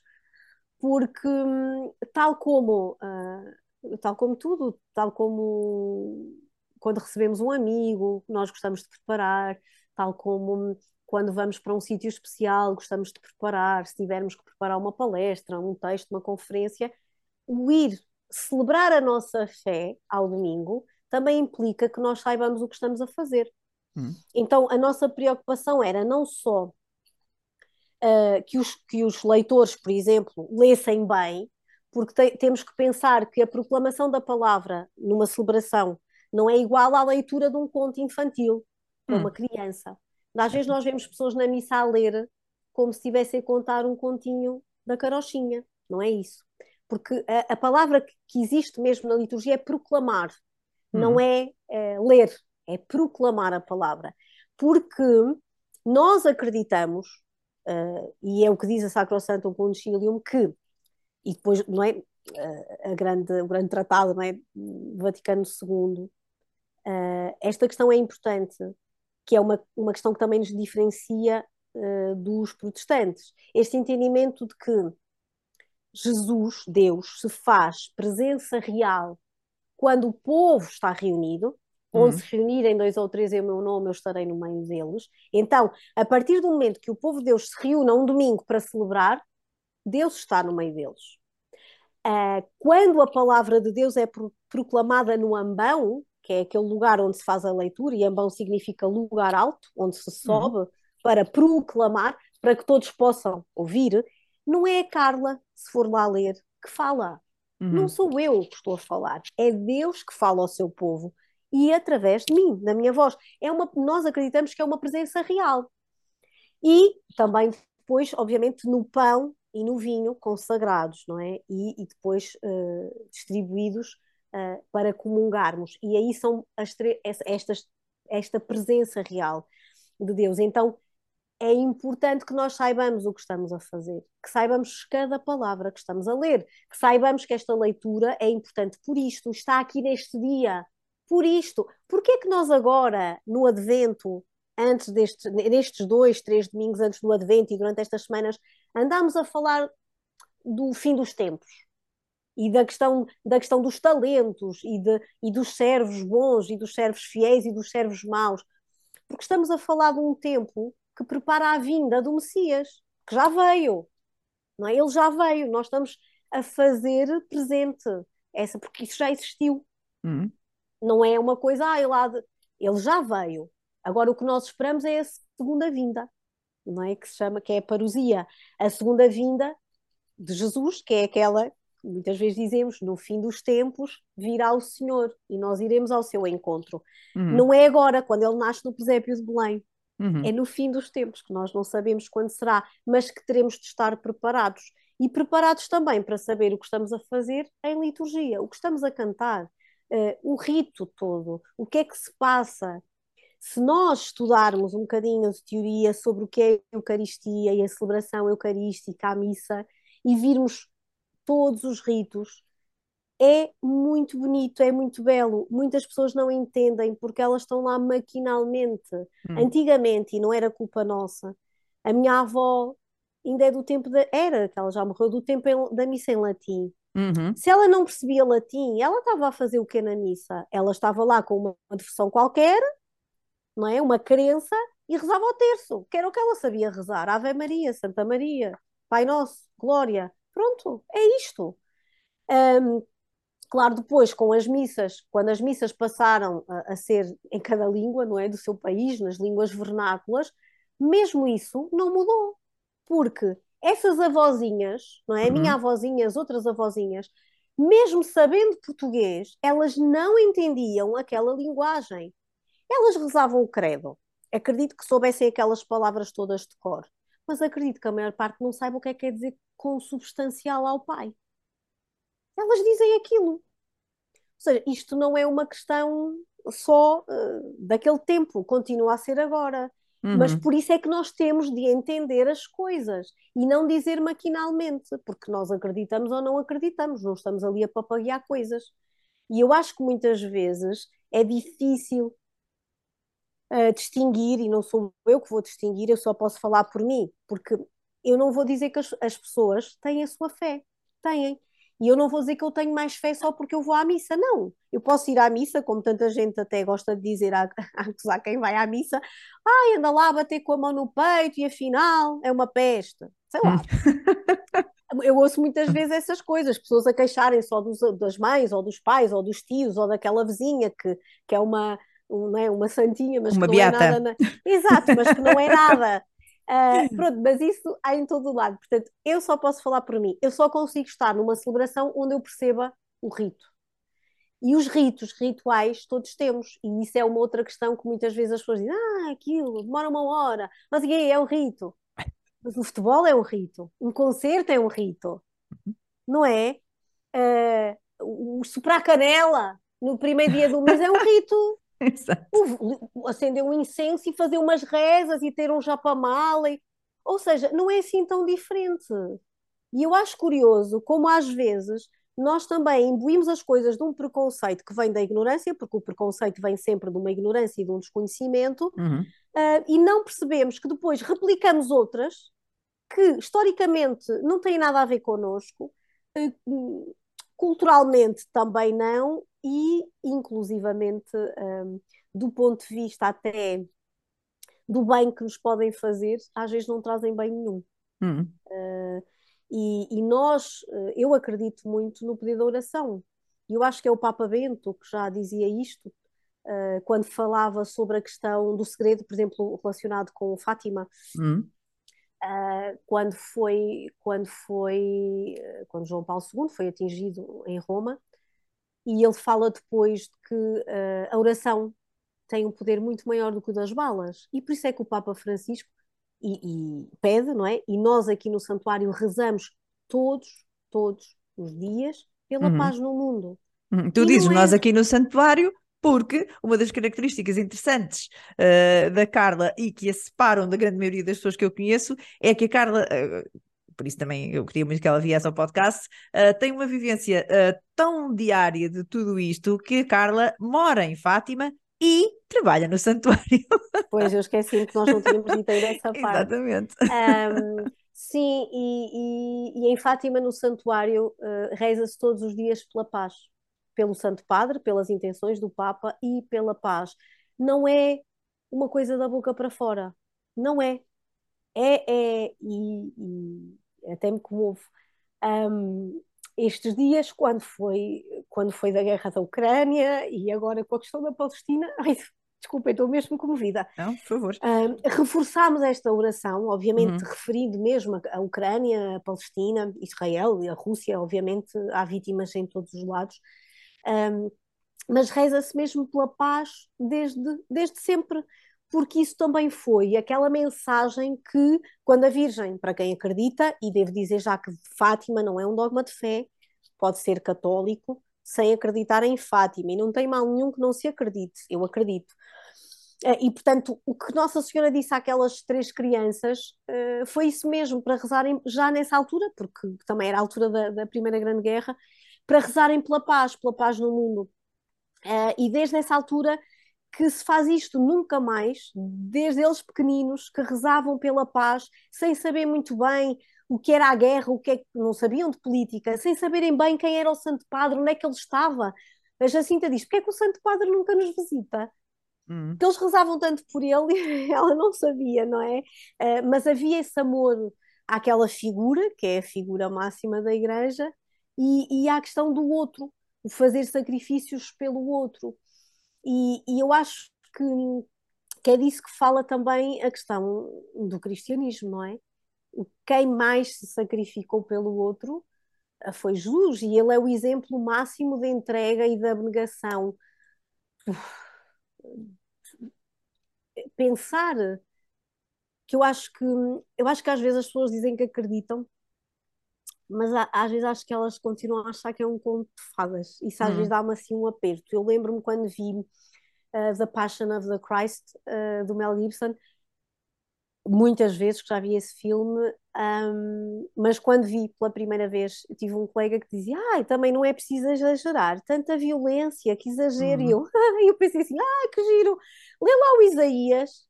porque um, tal como uh, tal como tudo, tal como quando recebemos um amigo, nós gostamos de preparar, tal como quando vamos para um sítio especial, gostamos de preparar, se tivermos que preparar uma palestra, um texto, uma conferência, o ir celebrar a nossa fé ao domingo também implica que nós saibamos o que estamos a fazer. Hum. Então, a nossa preocupação era não só uh, que, os, que os leitores, por exemplo, lessem bem, porque te, temos que pensar que a proclamação da palavra numa celebração não é igual à leitura de um conto infantil para Hum. uma criança. Às vezes nós vemos pessoas na missa a ler como se estivessem a contar um continho da carochinha. Não é isso porque a, a palavra que, que, existe mesmo na liturgia é proclamar, Hum. não é, é, ler, é proclamar a palavra. Porque nós acreditamos, uh, e é o que diz a Sacrosantum Concilium, que, e depois, não é, uh, a grande, o grande tratado não é, Vaticano II, uh, esta questão é importante, que é uma, uma questão que também nos diferencia dos protestantes. Este entendimento de que Jesus, Deus, se faz presença real quando o povo está reunido, onde Uhum. se reunirem dois ou três em meu nome, eu estarei no meio deles. Então, a partir do momento que o povo de Deus se reúne um domingo para celebrar, Deus está no meio deles. Uh, quando a palavra de Deus é pro proclamada no ambão, que é aquele lugar onde se faz a leitura, e ambão significa lugar alto, onde se sobe uhum. para proclamar, para que todos possam ouvir, não é a Carla, se for lá ler, que fala. Uhum. Não sou eu que estou a falar. É Deus que fala ao seu povo. E através de mim, da minha voz. É uma, nós acreditamos que é uma presença real. E também depois, obviamente, no pão e no vinho consagrados, não é? E, e depois uh, distribuídos uh, para comungarmos. E aí são as estas, esta presença real de Deus. Então, é importante que nós saibamos o que estamos a fazer, que saibamos cada palavra que estamos a ler, que saibamos que esta leitura é importante por isto, está aqui neste dia, por isto. Porquê é que nós agora, no Advento, antes destes, nestes dois, três domingos antes do Advento e durante estas semanas, andamos a falar do fim dos tempos e da questão, da questão dos talentos e, de, e dos servos bons e dos servos fiéis e dos servos maus, porque estamos a falar de um tempo que prepara a vinda do Messias, que já veio, não é? Ele já veio, nós estamos a fazer presente essa, porque isso já existiu. Uhum. Não é uma coisa, ah, ele, de... ele já veio. Agora o que nós esperamos é a segunda vinda, não é? Que se chama, que é a parousia. A segunda vinda de Jesus, que é aquela muitas vezes dizemos, no fim dos tempos virá o Senhor e nós iremos ao seu encontro. Uhum. Não é agora, quando ele nasce no presépio de Belém. Uhum. É no fim dos tempos, que nós não sabemos quando será, mas que teremos de estar preparados. E preparados também para saber o que estamos a fazer em liturgia, o que estamos a cantar, uh, o rito todo, o que é que se passa. Se nós estudarmos um bocadinho de teoria sobre o que é a Eucaristia e a celebração eucarística, a missa, e virmos todos os ritos, é muito bonito, é muito belo. Muitas pessoas não entendem porque elas estão lá maquinalmente. Hum. Antigamente, e não era culpa nossa, a minha avó ainda é do tempo da. Era, que ela já morreu, do tempo em- da missa em latim. Uhum. Se ela não percebia latim, ela estava a fazer o quê na missa? Ela estava lá com uma, uma devoção qualquer, não é? Uma crença, e rezava o terço, que era o que ela sabia rezar. Ave Maria, Santa Maria, Pai Nosso, Glória. Pronto, é isto. Ahm, claro, depois com as missas, quando as missas passaram a, a ser em cada língua, não é? Do seu país, nas línguas vernáculas, mesmo isso não mudou. Porque essas avózinhas, não é? A minha Uhum. avózinha, as outras avózinhas, mesmo sabendo português, elas não entendiam aquela linguagem. Elas rezavam o credo. Acredito que soubessem aquelas palavras todas de cor. Mas acredito que a maior parte não saiba o que é que quer dizer consubstancial ao Pai. Elas dizem aquilo. Ou seja, isto não é uma questão só eh, daquele tempo, continua a ser agora. Mas Uhum. por isso é que nós temos de entender as coisas e não dizer maquinalmente, porque nós acreditamos ou não acreditamos, não estamos ali a papaguear coisas. E eu acho que muitas vezes é difícil uh, distinguir, e não sou eu que vou distinguir, eu só posso falar por mim, porque eu não vou dizer que as, as pessoas têm a sua fé, têm. E eu não vou dizer que eu tenho mais fé só porque eu vou à missa, não. Eu posso ir à missa, como tanta gente até gosta de dizer, a, a acusar quem vai à missa, ai, anda lá a bater com a mão no peito e afinal é uma peste. Sei lá. Eu ouço muitas vezes essas coisas, pessoas a queixarem só dos, das mães, ou dos pais, ou dos tios, ou daquela vizinha que, que é uma, um, não é, uma santinha, mas Uma que não é beata. nada. na- Exato, mas que não é nada. Ah, pronto, mas isso há em todo o lado. Portanto, eu só posso falar por mim. Eu só consigo estar numa celebração onde eu perceba o rito. E os ritos, rituais, todos temos. E isso é uma outra questão que muitas vezes as pessoas dizem: ah, aquilo demora uma hora, mas e aí, é um rito. Mas o futebol é um rito, um concerto é um rito, não é? O o soprar canela no primeiro dia do mês é um rito. Exato. Acender um incenso e fazer umas rezas e ter um japamala. e- Ou seja, não é assim tão diferente. E eu acho curioso como às vezes nós também imbuímos as coisas de um preconceito que vem da ignorância, porque o preconceito vem sempre de uma ignorância e de um desconhecimento, Uhum. ah, e não percebemos que depois replicamos outras que historicamente não têm nada a ver connosco, hum, culturalmente também não, e inclusivamente hum, do ponto de vista até do bem que nos podem fazer, às vezes não trazem bem nenhum. Uhum. E, e nós, eh, eu acredito muito no poder da oração. E eu acho que é o Papa Bento que já dizia isto, eh, quando falava sobre a questão do segredo, por exemplo, relacionado com Fátima, uh, quando foi, quando foi, uh, quando João Paulo II foi atingido em Roma, e ele fala depois de que uh, a oração tem um poder muito maior do que o das balas, e por isso é que o Papa Francisco e, e pede, não é? E nós aqui no santuário rezamos todos, todos os dias pela Uhum. paz no mundo. Uhum. Tu E dizes, é- nós aqui no santuário, porque uma das características interessantes uh, da Carla e que a separam da grande maioria das pessoas que eu conheço é que a Carla, uh, por isso também eu queria muito que ela viesse ao podcast, uh, tem uma vivência tão diária de tudo isto que a Carla mora em Fátima e trabalha no santuário. Pois, eu esqueci que nós não tínhamos dito ainda essa parte. Exatamente. Um, sim, e, e, e, em Fátima, no santuário, uh, reza-se todos os dias pela paz. Pelo Santo Padre, pelas intenções do Papa e pela paz. Não é uma coisa da boca para fora. Não é. É, é e, e até me comovo. Um, estes dias, quando foi, quando foi da guerra da Ucrânia e agora com a questão da Palestina, ai, desculpa, estou mesmo comovida. Não, por favor. Um, reforçámos esta oração, obviamente uhum. referindo mesmo a, Ucrânia, a Palestina, Israel e a Rússia, obviamente há vítimas em todos os lados, um, mas reza-se mesmo pela paz desde, desde sempre porque isso também foi aquela mensagem que, quando a Virgem, para quem acredita, e devo dizer já que Fátima não é um dogma de fé, pode ser católico sem acreditar em Fátima, e não tem mal nenhum que não se acredite, eu acredito. Eh, e, portanto, o que Nossa Senhora disse àquelas três crianças eh, foi isso mesmo, para rezarem já nessa altura, porque também era a altura da, da Primeira Grande Guerra, para rezarem pela paz, pela paz no mundo. Eh, e desde essa altura que se faz isto nunca mais, desde eles pequeninos, que rezavam pela paz, sem saber muito bem o que era a guerra, o que é que não sabiam de política, sem saberem bem quem era o Santo Padre, onde é que ele estava. A Jacinta diz: porque é que o Santo Padre nunca nos visita? Hum. Que eles rezavam tanto por ele e ela não sabia, não é? Uh, mas havia esse amor àquela figura, que é a figura máxima da Igreja, e, e à questão do outro, o fazer sacrifícios pelo outro. E, e eu acho que, que é disso que fala também a questão do cristianismo, não é? Quem mais se sacrificou pelo outro ah, foi Jesus, e ele é o exemplo máximo de entrega e de abnegação. Pensar que eu acho que eu acho que às vezes as pessoas dizem que acreditam, mas às vezes acho que elas continuam a achar que é um conto de fadas. Isso às hum. vezes dá-me assim um aperto. Eu lembro-me quando vi uh, The Passion of the Christ, uh, do Mel Gibson, muitas vezes que já vi esse filme, um, mas quando vi pela primeira vez, tive um colega que dizia: ah, também não é preciso exagerar, tanta violência, que exagero. Uhum. E eu, eu pensei assim: ah, que giro. Lê lá o Isaías,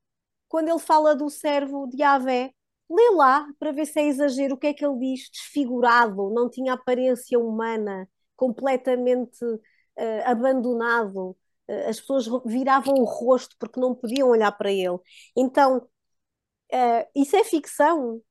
quando ele fala do servo de Avé lê lá para ver se é exagero. O que é que ele diz? Desfigurado, não tinha aparência humana, completamente uh, abandonado. Uh, as pessoas viravam o rosto porque não podiam olhar para ele. Então, uh, isso é ficção.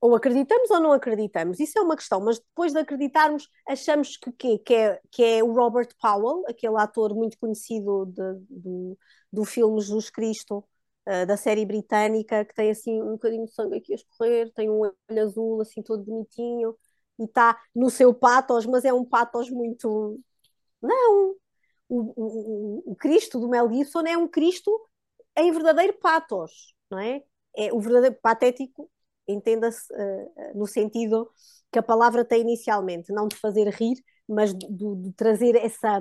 Ou acreditamos ou não acreditamos, isso é uma questão, mas depois de acreditarmos, achamos que, que, é, que é o Robert Powell, aquele ator muito conhecido de, do filme Jesus Cristo, uh, da série britânica, que tem assim um bocadinho de sangue aqui a escorrer, tem um olho azul assim todo bonitinho, e está no seu patos, mas é um patos muito. Não! O, o, o Cristo do Mel Gibson é um Cristo em verdadeiro patos, não é? É o verdadeiro patético, entenda-se uh, no sentido que a palavra tem inicialmente, não de fazer rir, mas de, de trazer essa,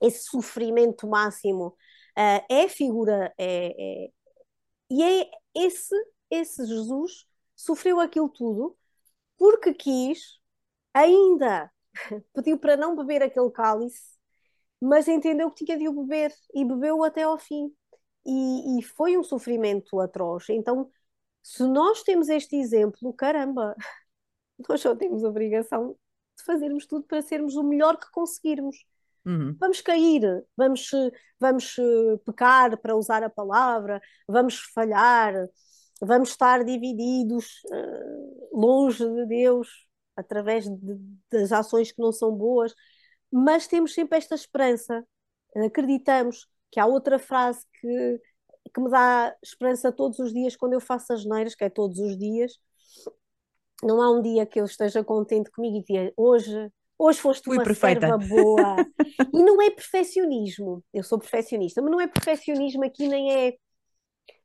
esse sofrimento máximo. Uh, é figura, é, é, e é esse, esse Jesus sofreu aquilo tudo porque quis, ainda pediu para não beber aquele cálice, mas entendeu que tinha de o beber e bebeu até ao fim. E, e foi um sofrimento atroz. Então, se nós temos este exemplo, caramba, nós só temos a obrigação de fazermos tudo para sermos o melhor que conseguirmos. Uhum. Vamos cair, vamos, vamos eh, pecar, para usar a palavra, vamos falhar, vamos estar divididos uh, longe de Deus através de, das ações que não são boas, mas temos sempre esta esperança. Acreditamos que há outra frase que, que me dá esperança todos os dias quando eu faço as neiras, que é todos os dias. Não há um dia que eu esteja contente comigo e diga hoje Hoje foste Fui uma perfeita. serva boa. e não é perfeccionismo. Eu sou perfeccionista, mas não é perfeccionismo aqui, nem é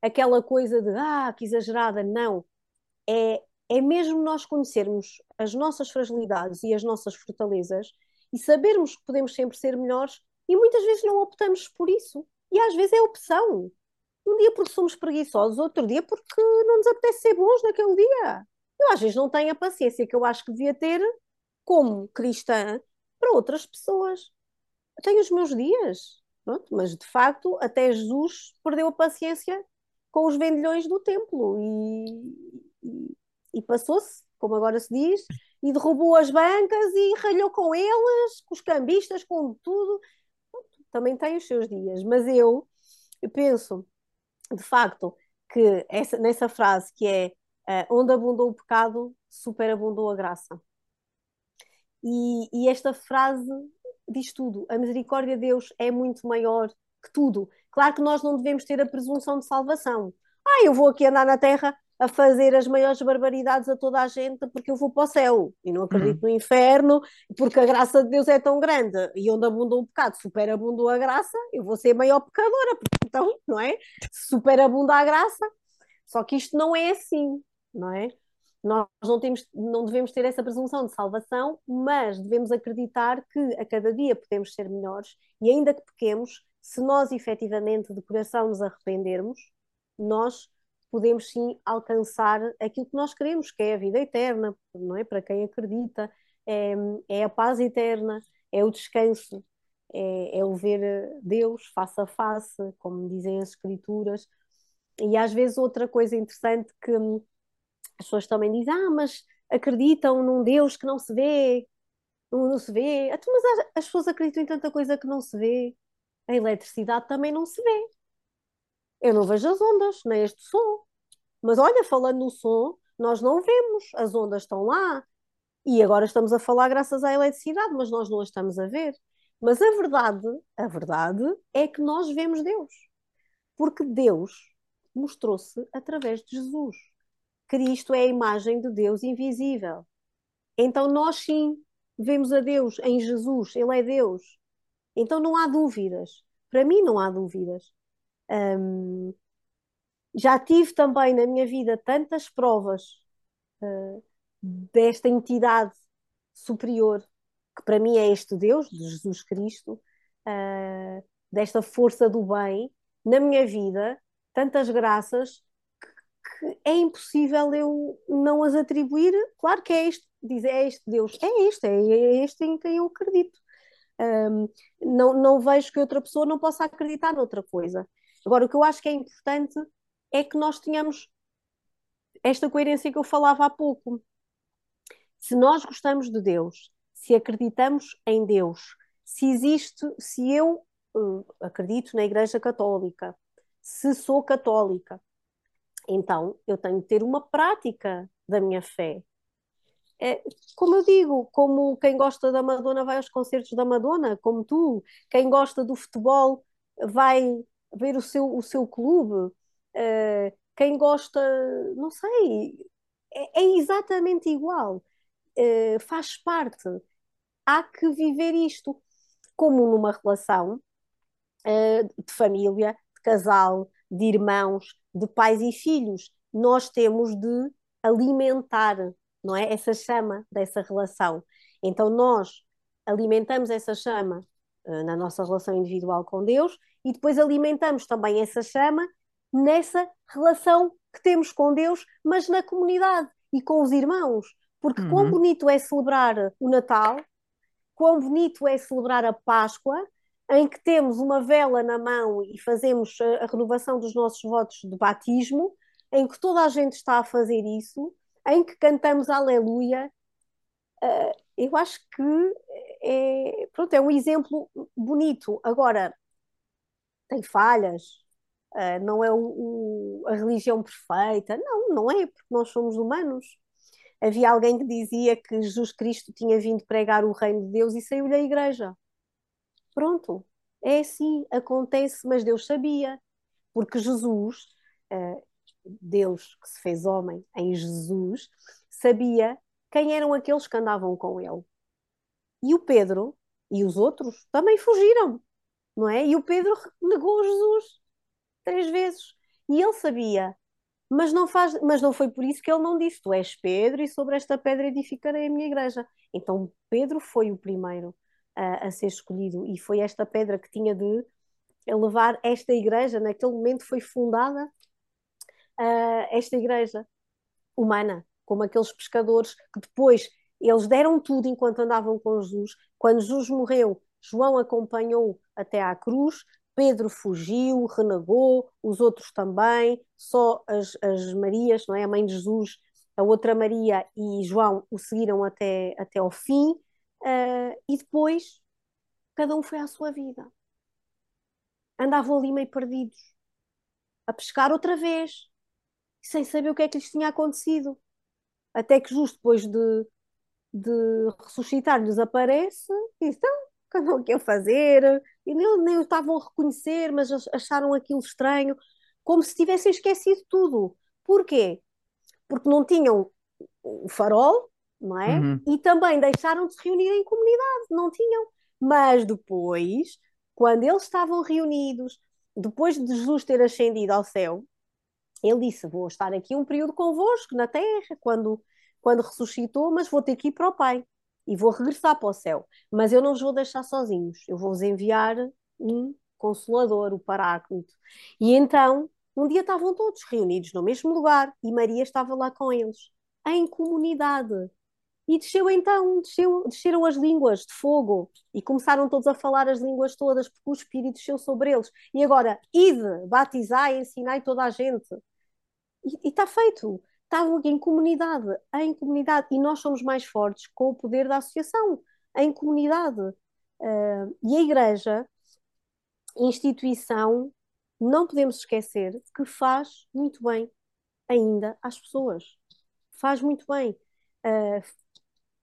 aquela coisa de ah, que exagerada. Não. É, é mesmo nós conhecermos as nossas fragilidades e as nossas fortalezas e sabermos que podemos sempre ser melhores E muitas vezes não optamos por isso. E às vezes é opção. Um dia porque somos preguiçosos, outro dia porque não nos apetece ser bons naquele dia. Eu às vezes não tenho a paciência que eu acho que devia ter como cristã para outras pessoas. tenho os meus dias, pronto, mas de facto até Jesus perdeu a paciência com os vendilhões do templo e, e, e passou-se, como agora se diz, e derrubou as bancas e ralhou com eles, com os cambistas, com tudo. Também tem os seus dias, mas eu, eu penso, de facto, que essa, nessa frase que é uh, onde abundou o pecado, superabundou a graça. E, e esta frase diz tudo. A misericórdia de Deus é muito maior que tudo. Claro que nós não devemos ter a presunção de salvação. Ah, eu vou aqui andar na terra a fazer as maiores barbaridades a toda a gente porque eu vou para o céu e não acredito uhum. no inferno porque a graça de Deus é tão grande e onde abundou o pecado, superabundou a graça, eu vou ser a maior pecadora, então, não é? Superabunda a graça. Só que isto não é assim, não é? Nós não, temos, não devemos ter essa presunção de salvação, mas devemos acreditar que a cada dia podemos ser melhores e ainda que pequemos, se nós efetivamente de coração nos arrependermos, nós podemos sim alcançar aquilo que nós queremos, que é a vida eterna, não é? Para quem acredita, é, é a paz eterna, é o descanso, é, é o ver Deus face a face, como dizem as Escrituras. E às vezes outra coisa interessante que as pessoas também dizem, ah, mas acreditam num Deus que não se vê, não, se vê. Então, mas as, as pessoas acreditam em tanta coisa que não se vê. A eletricidade também não se vê. Eu não vejo as ondas, nem este som. Mas olha, falando no som, nós não vemos, as ondas estão lá. E agora estamos a falar graças à eletricidade, mas nós não a estamos a ver. Mas a verdade, a verdade é que nós vemos Deus. Porque Deus mostrou-se através de Jesus. Cristo é a imagem de Deus invisível. Então nós sim vemos a Deus em Jesus, Ele é Deus. Então não há dúvidas. Para mim não há dúvidas. Já tive também na minha vida tantas provas uh, desta entidade superior, que para mim é este Deus, de Jesus Cristo, uh, desta força do bem, na minha vida, tantas graças que é impossível eu não as atribuir. Claro que é este, diz, é este Deus, é este, é este em quem eu acredito. Um, não, não vejo que outra pessoa não possa acreditar noutra coisa. Agora, o que eu acho que é importante é que nós tenhamos esta coerência que eu falava há pouco. Se nós gostamos de Deus, se acreditamos em Deus, se existe, se eu uh, acredito na Igreja Católica, se sou católica, então eu tenho que ter uma prática da minha fé. É, como eu digo, como quem gosta da Madonna vai aos concertos da Madonna, como tu, quem gosta do futebol vai ver o seu, o seu clube, uh, quem gosta, não sei, é, é exatamente igual, uh, faz parte. Há que viver isto como numa relação uh, de família, de casal, de irmãos, de pais e filhos. Nós temos de alimentar, não é, essa chama dessa relação. Então nós alimentamos essa chama uh, na nossa relação individual com Deus e depois alimentamos também essa chama nessa relação que temos com Deus, mas na comunidade e com os irmãos. Porque uhum. quão bonito é celebrar o Natal, quão bonito é celebrar a Páscoa, em que temos uma vela na mão e fazemos a, renovação dos nossos votos de batismo, em que toda a gente está a fazer isso, em que cantamos Aleluia. Uh, eu acho que é, pronto, é um exemplo bonito. Agora, tem falhas, uh, não é a religião perfeita. Não, não é, porque nós somos humanos. Havia alguém que dizia que Jesus Cristo tinha vindo pregar o reino de Deus e saiu da igreja. Pronto, é assim, acontece, mas Deus sabia, porque Jesus, uh, Deus que se fez homem em Jesus, sabia quem eram aqueles que andavam com ele. E o Pedro e os outros também fugiram, não é? E o Pedro negou Jesus três vezes. E ele sabia, mas não, faz, mas não foi por isso que ele não disse: Tu és Pedro, e sobre esta pedra edificarei a minha igreja. Então Pedro foi o primeiro a, a ser escolhido. E foi esta pedra que tinha de levar esta igreja, naquele momento foi fundada uh, esta igreja humana, como aqueles pescadores que depois eles deram tudo enquanto andavam com Jesus. Quando Jesus morreu, João acompanhou até à cruz, Pedro fugiu, renegou, os outros também, só as, as Marias, não é? A mãe de Jesus, a outra Maria e João o seguiram até, até ao fim, uh, e depois cada um foi à sua vida. Andavam ali meio perdidos, a pescar outra vez, sem saber o que é que lhes tinha acontecido. Até que, justo depois de, de ressuscitar, lhes aparece e então, o que a fazer? E nem, nem o estavam a reconhecer, mas acharam aquilo estranho, como se tivessem esquecido tudo. Porquê? Porque não tinham o farol, não é? Uhum. E também deixaram de se reunir em comunidade, não tinham. Mas depois, quando eles estavam reunidos, depois de Jesus ter ascendido ao céu, ele disse: Vou estar aqui um período convosco na terra, quando, quando ressuscitou, mas vou ter que ir para o Pai e vou regressar para o céu. Mas eu não os vou deixar sozinhos, eu vou-vos enviar um consolador, o Paráclito. E então, um dia estavam todos reunidos no mesmo lugar e Maria estava lá com eles, em comunidade. E desceu então, desceu, desceram as línguas de fogo e começaram todos a falar as línguas todas, porque o Espírito desceu sobre eles. E agora, ide, batizai, ensinai toda a gente. E está feito. Estavam em comunidade, em comunidade. E nós somos mais fortes com o poder da associação, em comunidade. Uh, e a Igreja, instituição, não podemos esquecer que faz muito bem ainda às pessoas. Faz muito bem. Uh,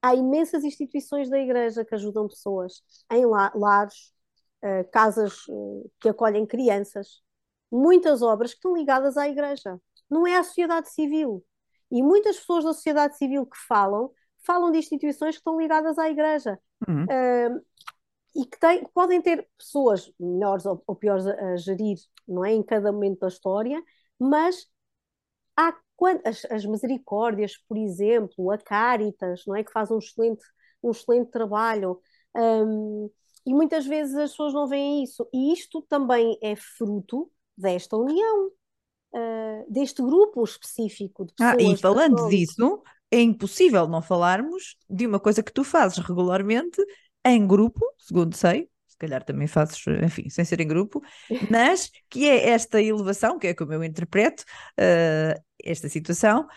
há imensas instituições da Igreja que ajudam pessoas em lares, uh, casas uh, que acolhem crianças, muitas obras que estão ligadas à Igreja não é a sociedade civil. E muitas pessoas da sociedade civil que falam, falam de instituições que estão ligadas à Igreja. Uhum. Uh, e que, tem, podem ter pessoas melhores ou, ou piores a, a, gerir, não é? Em cada momento da história, mas há as, as misericórdias, por exemplo, a Caritas, não é? Que faz um excelente, um excelente trabalho. Um, e muitas vezes as pessoas não veem isso. E isto também é fruto desta união uh, deste grupo específico de pessoas. Ah, e falando disso, é impossível não falarmos de uma coisa que tu fazes regularmente em grupo, segundo sei, se calhar também fazes, enfim, sem ser em grupo, mas que é esta elevação, que é como eu interpreto uh, esta situação,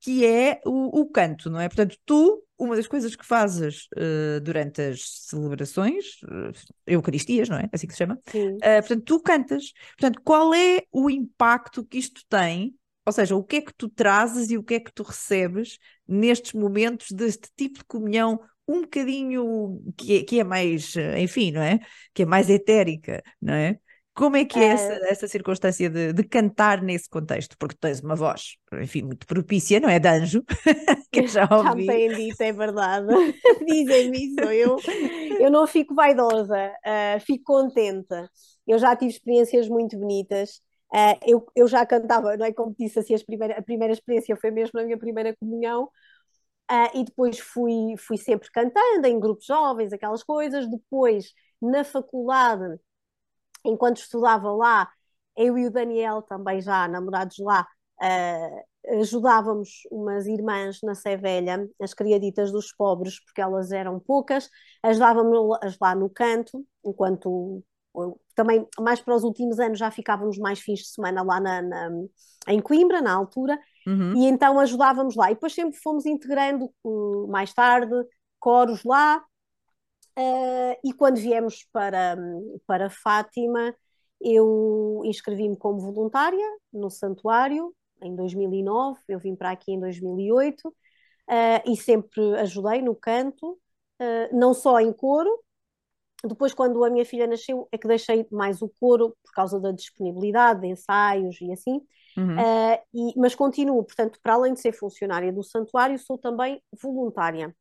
que é o, o, canto, não é? Portanto, tu, uma das coisas que fazes uh, durante as celebrações, uh, Eucaristias, não é? Assim que se chama. Uh, portanto, tu cantas. Portanto, qual é o impacto que isto tem? Ou seja, o que é que tu trazes e o que é que tu recebes nestes momentos deste tipo de comunhão um bocadinho que é, que é mais, enfim, não é? Que é mais etérica, não é? Como é que é, essa, ah. essa circunstância de, de, cantar nesse contexto? Porque tens uma voz, enfim, muito propícia, não é? De anjo, que eu já ouvi. Já têm dito, é verdade. Dizem-me isso. Eu, eu não fico vaidosa, uh, fico contente. Eu já tive experiências muito bonitas. Uh, eu, eu já cantava, não é como disse assim, primeira, a primeira experiência foi mesmo na minha primeira comunhão. Uh, e depois fui, fui sempre cantando em grupos jovens, aquelas coisas. Depois, na faculdade, enquanto estudava lá, eu e o Daniel, também já namorados lá, uh, ajudávamos umas irmãs na Sé Velha, as criaditas dos pobres, porque elas eram poucas, ajudávamos lá no canto, enquanto também mais para os últimos anos já ficávamos mais fins de semana lá na, na em Coimbra, na altura, uhum. e então ajudávamos lá. E depois sempre fomos integrando uh, mais tarde coros lá, Uh, e quando viemos para, para Fátima, eu inscrevi-me como voluntária no santuário em 2009, eu vim para aqui em 2008 uh, eh, e sempre ajudei no canto, uh, não só em coro. Depois, quando a minha filha nasceu, é que deixei mais o coro por causa da disponibilidade de ensaios e assim. Uhum. E, mas continuo, portanto, para além de ser funcionária do santuário, sou também voluntária.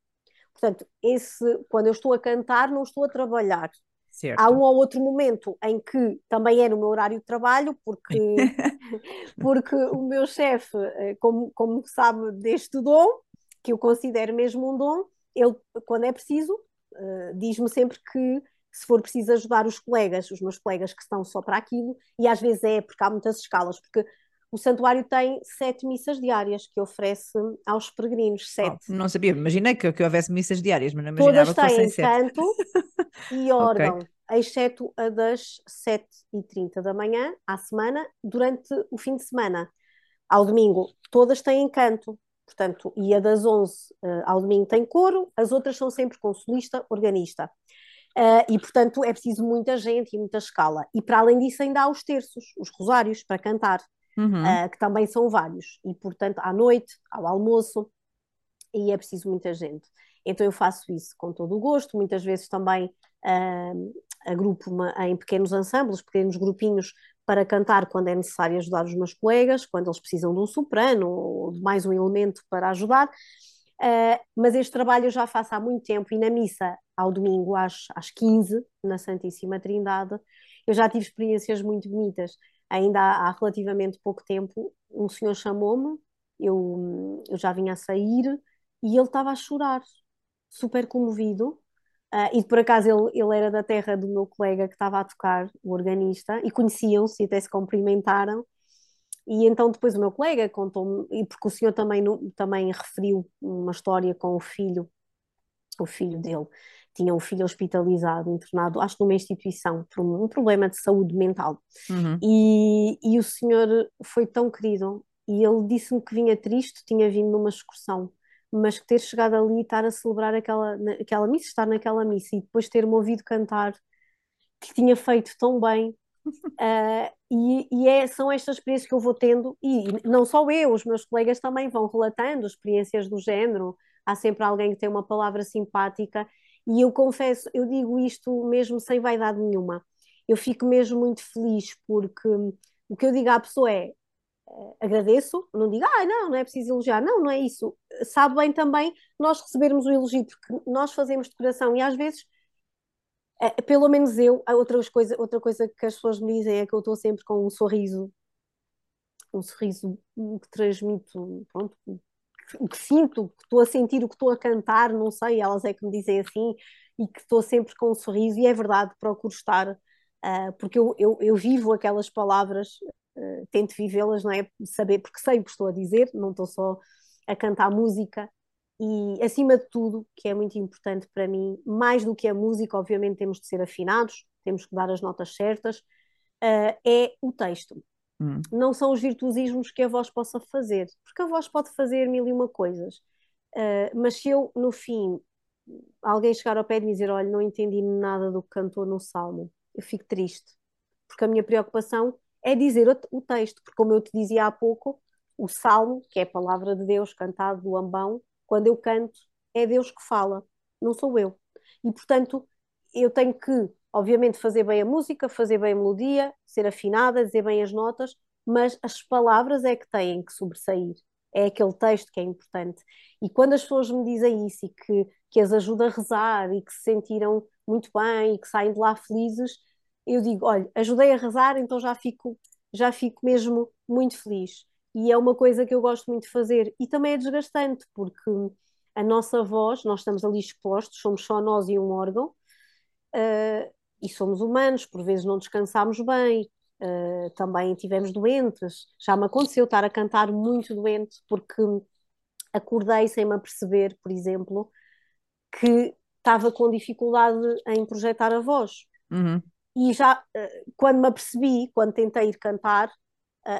Portanto, esse, quando eu estou a cantar, não estou a trabalhar. Certo. Há um ou outro momento em que também é no meu horário de trabalho, porque, porque o meu chefe, eh, como, como sabe deste dom, que eu considero mesmo um dom, ele, quando é preciso, uh, diz-me sempre que se for preciso ajudar os colegas, os meus colegas que estão só para aquilo, e às vezes é porque há muitas escalas, porque o santuário tem sete missas diárias que oferece aos peregrinos. Sete. Oh, não sabia, imaginei que, que houvesse missas diárias, mas não imaginava Todas que têm canto e órgão, okay. exceto a das 7h30 da manhã à semana, durante o fim de semana. Ao domingo, todas têm canto. Portanto, e a das 11 uh, eh, ao domingo tem coro, as outras são sempre com solista, organista. Uh, e, portanto, é preciso muita gente e muita escala. E, para além disso, ainda há os terços, os rosários, para cantar, uhum. uh, que também são vários. E, portanto, à noite, ao almoço, e é preciso muita gente. Então, eu faço isso com todo o gosto. Muitas vezes também uh, agrupo-me em pequenos ensembles, pequenos grupinhos, para cantar quando é necessário ajudar os meus colegas, quando eles precisam de um soprano ou de mais um elemento para ajudar. Uh, mas este trabalho eu já faço há muito tempo e na missa, ao domingo, às, às 15, na Santíssima Trindade, eu já tive experiências muito bonitas. Ainda há, há relativamente pouco tempo, um senhor chamou-me, eu, eu já vinha a sair e ele estava a chorar, super comovido. Uh, e por acaso ele, ele era da terra do meu colega que estava a tocar, o organista, e conheciam-se e até se cumprimentaram. E então depois o meu colega contou-me, e porque o senhor também, também referiu uma história com o filho, o filho dele, tinha um filho hospitalizado, internado, acho numa instituição, por um, problema de saúde mental. Uhum. E, e o senhor foi tão querido, e ele disse-me que vinha triste, tinha vindo numa excursão, mas que ter chegado ali e estar a celebrar aquela, aquela missa, estar naquela missa, e depois ter-me ouvido cantar, que tinha feito tão bem, Uh, e, e é, são estas experiências que eu vou tendo, e não só eu, os meus colegas também vão relatando experiências do género. Há sempre alguém que tem uma palavra simpática, e eu confesso, eu digo isto mesmo sem vaidade nenhuma. Eu fico mesmo muito feliz porque o que eu digo à pessoa é uh, agradeço, não digo, ah, não, não é preciso elogiar, não, não é isso. Sabe bem também nós recebermos o elogio, porque nós fazemos de coração e às vezes pelo menos eu, outra coisa, outra coisa que as pessoas me dizem é que eu estou sempre com um sorriso, um sorriso que transmito, pronto, o que sinto, que estou a sentir o que estou a cantar, não sei, elas é que me dizem assim, e que estou sempre com um sorriso, e é verdade, procuro estar, uh, porque eu, eu, eu, vivo aquelas palavras, uh, tento vivê-las, não é? Saber, porque sei o que estou a dizer, não estou só a cantar música, e, acima de tudo, que é muito importante para mim, mais do que a música, obviamente temos de ser afinados, temos que dar as notas certas, uh, é o texto. Hum. Não são os virtuosismos que a voz possa fazer, porque a voz pode fazer mil e uma coisas. Uh, mas se eu, no fim, alguém chegar ao pé de me dizer: Olha, não entendi nada do que cantou no salmo, eu fico triste, porque a minha preocupação é dizer o, texto, porque, como eu te dizia há pouco, o salmo, que é a palavra de Deus cantado do ambão, quando eu canto, é Deus que fala, não sou eu. E, portanto, eu tenho que, obviamente, fazer bem a música, fazer bem a melodia, ser afinada, dizer bem as notas, mas as palavras é que têm que sobressair. É aquele texto que é importante. E quando as pessoas me dizem isso e que, que as ajuda a rezar e que se sentiram muito bem e que saem de lá felizes, eu digo, olha, ajudei a rezar, então já fico, já fico mesmo muito feliz e é uma coisa que eu gosto muito de fazer. E também é desgastante, porque a nossa voz, nós estamos ali expostos, somos só nós e um órgão, uh, e somos humanos, por vezes não descansamos bem, uh, também tivemos doentes. Já me aconteceu estar a cantar muito doente, porque acordei sem me aperceber, por exemplo, que estava com dificuldade em projetar a voz. Uhum. E já, uh, quando me apercebi, quando tentei ir cantar,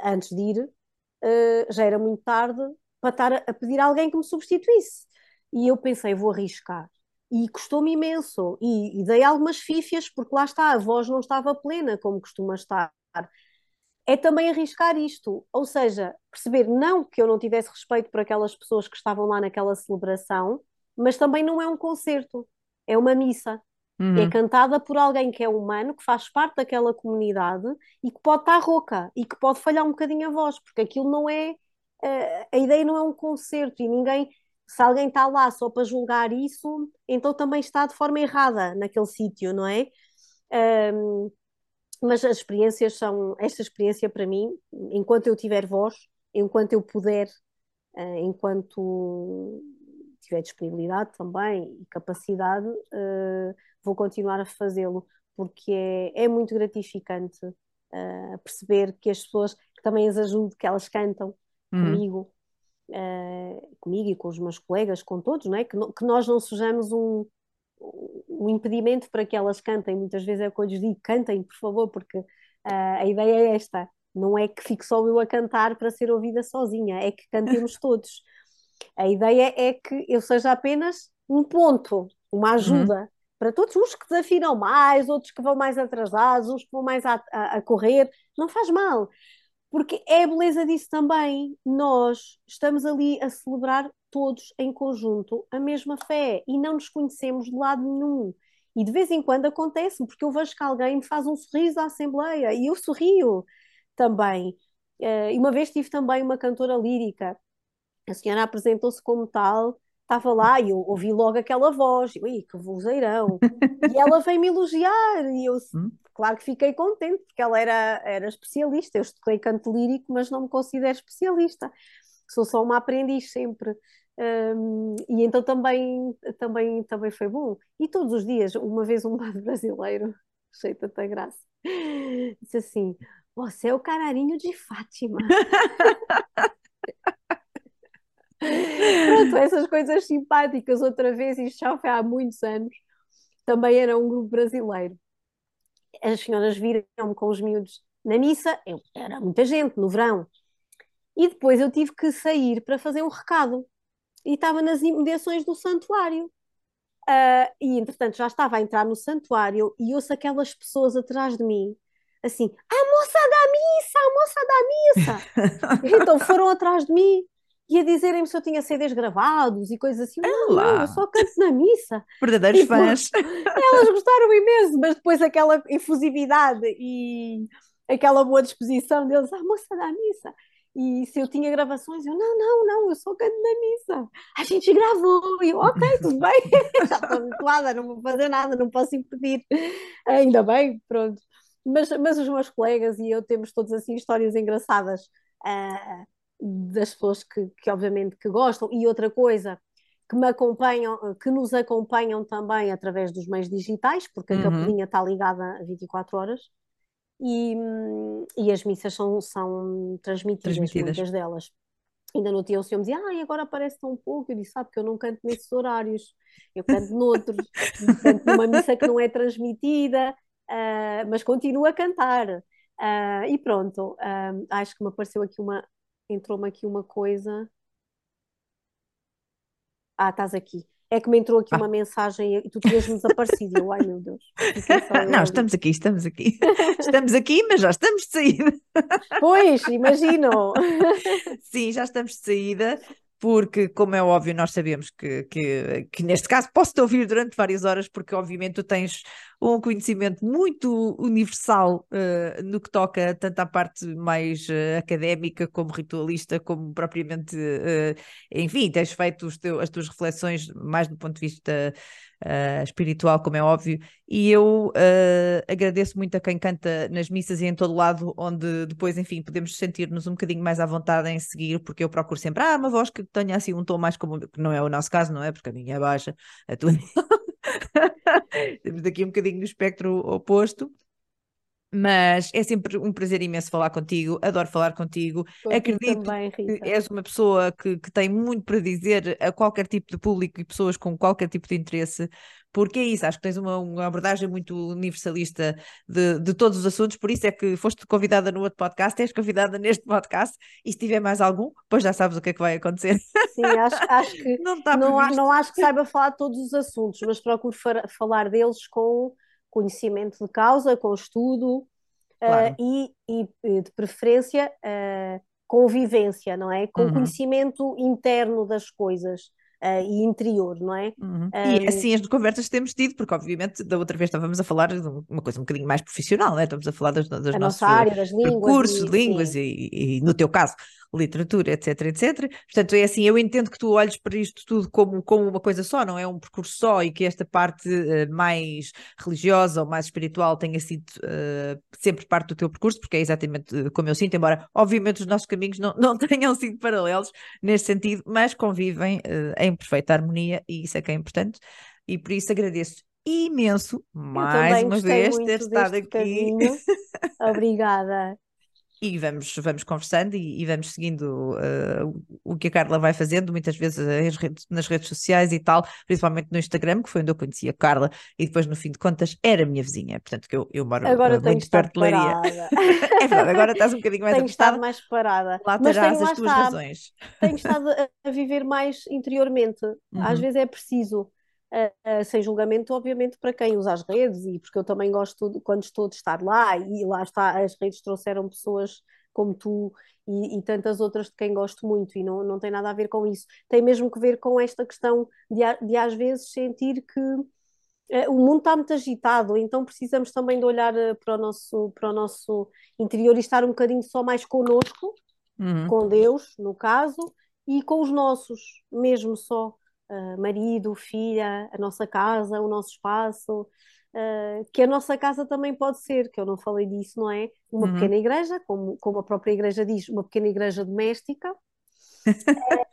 antes de ir, uh, já era muito tarde para estar a, a pedir a alguém que me substituísse. E eu pensei, vou arriscar. E custou-me imenso. E, e dei algumas fífias, porque lá está, a voz não estava plena, como costuma estar. É também arriscar isto. Ou seja, perceber não que eu não tivesse respeito por aquelas pessoas que estavam lá naquela celebração, mas também não é um concerto, é uma missa. Uhum. É cantada por alguém que é humano, que faz parte daquela comunidade e que pode estar rouca e que pode falhar um bocadinho a voz, porque aquilo não é. Uh, a ideia não é um concerto e ninguém. Se alguém está lá só para julgar isso, então também está de forma errada naquele sítio, não é? Um, mas as experiências são. Esta experiência para mim, enquanto eu tiver voz, enquanto eu puder, uh, enquanto tiver disponibilidade também e capacidade, uh, vou continuar a fazê-lo, porque é, é muito gratificante uh, perceber que as pessoas que também as ajudo, que elas cantam uhum. comigo, uh, comigo e com os meus colegas, com todos, não é? que, que nós não sejamos um, um impedimento para que elas cantem. Muitas vezes é o que eu lhes digo: cantem, por favor, porque a ideia é esta. Não é que fique só eu a cantar para ser ouvida sozinha, é que cantemos todos. A ideia é que eu seja apenas um ponto, uma uhum. ajuda uhum. para todos, uns que desafinam mais, outros que vão mais atrasados, uns que vão mais a, a, a correr, não faz mal, porque é a beleza disso também. Nós estamos ali a celebrar todos em conjunto a mesma fé e não nos conhecemos de lado nenhum. E de vez em quando acontece, porque eu vejo que alguém me faz um sorriso à Assembleia e eu sorrio também. Uh, e uma vez tive também uma cantora lírica a senhora apresentou-se como tal, estava lá e eu ouvi logo aquela voz, eu, que vozeirão, e ela veio-me elogiar, e eu, hum? claro que fiquei contente, porque ela era, era especialista, eu estudei canto lírico, mas não me considero especialista, sou só uma aprendiz sempre, um, e então também, também, também foi bom, e todos os dias, uma vez um lado brasileiro, achei tanta graça, disse assim, você é o canarinho de Fátima. Pronto, essas coisas simpáticas, outra vez, isto já foi há muitos anos, também era um grupo brasileiro. As senhoras viram-me com os miúdos na missa, eu, era muita gente no verão, e depois eu tive que sair para fazer um recado, e estava nas imediações do santuário. Uh, e entretanto já estava a entrar no santuário e ouço aquelas pessoas atrás de mim, assim, a moça da missa, a moça da missa. então foram atrás de mim e a dizerem-me se eu tinha CDs gravados e coisas assim. Não, não, eu só canto na missa. Verdadeiros tipo, fãs. Elas gostaram imenso, mas depois aquela efusividade e aquela boa disposição deles, ah, moça da missa. E se eu tinha gravações, eu, não, não, não, eu só canto na missa. A gente gravou, e eu, ok, tudo bem, já estou habituada, não vou fazer nada, não posso impedir. Ainda bem, pronto. Mas, mas os meus colegas e eu temos todos assim histórias engraçadas. Uh, das pessoas que, que obviamente que gostam e outra coisa que me acompanham, que nos acompanham também através dos meios digitais, porque a uhum. capelinha está ligada a 24 horas e, e as missas são, são transmitidas, transmitidas, muitas delas. Ainda no dia o senhor me dizia, ah, agora aparece tão pouco. Eu disse, sabe que eu não canto nesses horários, eu canto noutros, canto numa missa que não é transmitida, uh, mas continuo a cantar. Uh, e pronto, uh, acho que me apareceu aqui uma, entrou-me aqui uma coisa. Ah, estás aqui. É que me entrou aqui ah. uma mensagem e tu tinhas-me desaparecido. Eu, ai meu Deus. Não, estamos aqui, estamos aqui. Estamos aqui, mas já estamos de saída. Pois, imagino. Sim, já estamos de saída porque, como é óbvio, nós sabemos que, que, que neste caso posso-te ouvir durante várias horas, porque obviamente tu tens um conhecimento muito universal uh, no que toca tanto à parte mais uh, académica, como ritualista, como propriamente, uh, enfim, tens feito as tuas reflexões mais do ponto de vista uh, espiritual, como é óbvio, e eu uh, agradeço muito a quem canta nas missas e em todo lado, onde depois, enfim, podemos sentir-nos um bocadinho mais à vontade em seguir, porque eu procuro sempre, ah, uma voz que tenha assim um tom mais como, que não é o nosso caso, não é? Porque a minha é baixa, a tua. Temos aqui um bocadinho no espectro oposto. Mas é sempre um prazer imenso falar contigo, adoro falar contigo. Acredito também, que és uma pessoa que, que tem muito para dizer a qualquer tipo de público e pessoas com qualquer tipo de interesse, porque é isso, acho que tens uma, uma abordagem muito universalista de, de, todos os assuntos, por isso é que foste convidada no outro podcast, és convidada neste podcast, e se tiver mais algum, pois já sabes o que é que vai acontecer. Sim, acho, acho que não, não, não, acho que saiba falar de todos os assuntos, mas procuro falar deles com conhecimento de causa, com estudo uh, claro. uh, e, e, de preferência uh, convivência, não é? Com uhum. conhecimento interno das coisas. Uh, e interior, não é? Uhum. Um... E assim as conversas que temos tido, porque obviamente da outra vez estávamos a falar de uma coisa um bocadinho mais profissional, não é? Estamos a falar das, das nossas área, das línguas, cursos, de línguas e, e, no teu caso, literatura, etc, etc. Portanto, é assim, eu entendo que tu olhes para isto tudo como, como uma coisa só, não é um percurso só e que esta parte uh, mais religiosa ou mais espiritual tenha sido uh, sempre parte do teu percurso, porque é exatamente uh, como eu sinto, embora obviamente os nossos caminhos não, não tenham sido paralelos neste sentido, mas convivem em em perfeita harmonia e isso é que é importante. E por isso agradeço imenso, mais uma vez, ter estado aqui. Obrigada e vamos, vamos conversando e, e vamos seguindo uh, o que a Carla vai fazendo, muitas vezes redes, nas redes sociais e tal, principalmente no Instagram, que foi onde eu conheci a Carla, e depois, no fim de contas, era minha vizinha. Portanto, que eu, eu moro agora uh, muito perto de Leiria. é verdade, agora estás um bocadinho mais tenho estado mais parada. Lá terás as tuas razões. Tenho estado a viver mais interiormente. Uhum. Às vezes é preciso. Uh, sem julgamento, obviamente, para quem usa as redes, e porque eu também gosto de, quando estou de estar lá, e lá está, as redes trouxeram pessoas como tu e, e, tantas outras de quem gosto muito, e não, não tem nada a ver com isso. Tem mesmo que ver com esta questão de, de às vezes sentir que uh, o mundo está muito agitado, então precisamos também de olhar uh, para, o nosso, para o nosso interior e estar um bocadinho só mais connosco, uhum. com Deus, no caso, e com os nossos, mesmo só uh, marido, filha, a nossa casa, o nosso espaço, uh, que a nossa casa também pode ser, que eu não falei disso, não é? Uma uhum. pequena igreja, como, como a própria igreja diz, uma pequena igreja doméstica.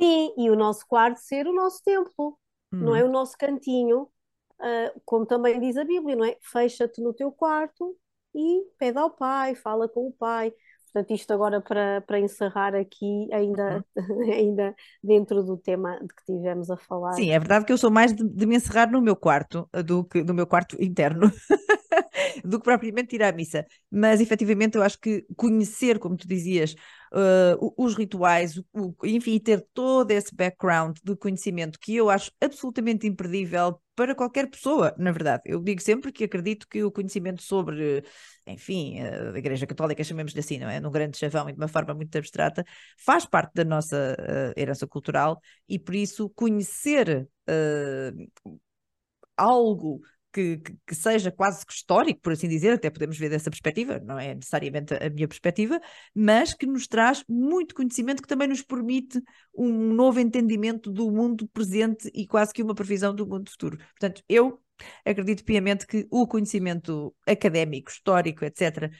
sim, e o nosso quarto ser o nosso templo, uhum. não é? Uhum. O nosso cantinho, uh, como também diz a Bíblia, não é? Fecha-te no teu quarto e pede ao Pai, fala com o Pai. Portanto, isto agora para, para encerrar aqui, ainda, uhum. ainda dentro do tema de que tivemos a falar. Sim, é verdade que eu sou mais de, de me encerrar no meu quarto, do que no meu quarto interno. do que propriamente ir à missa. Mas efetivamente eu acho que conhecer, como tu dizias, uh, os rituais, o, enfim, ter todo esse background de conhecimento que eu acho absolutamente imperdível para qualquer pessoa, na verdade. Eu digo sempre que acredito que o conhecimento sobre, enfim, a Igreja Católica, chamemos-lhe assim, não é? Num grande chavão e de uma forma muito abstrata, faz parte da nossa uh, herança cultural e por isso conhecer uh, algo que, que, que, seja quase que histórico, por assim dizer, até podemos ver dessa perspectiva, não é necessariamente a, minha perspectiva, mas que nos traz muito conhecimento que também nos permite um novo entendimento do mundo presente e quase que uma previsão do mundo futuro. Portanto, eu acredito piamente que o conhecimento académico, histórico, etc.,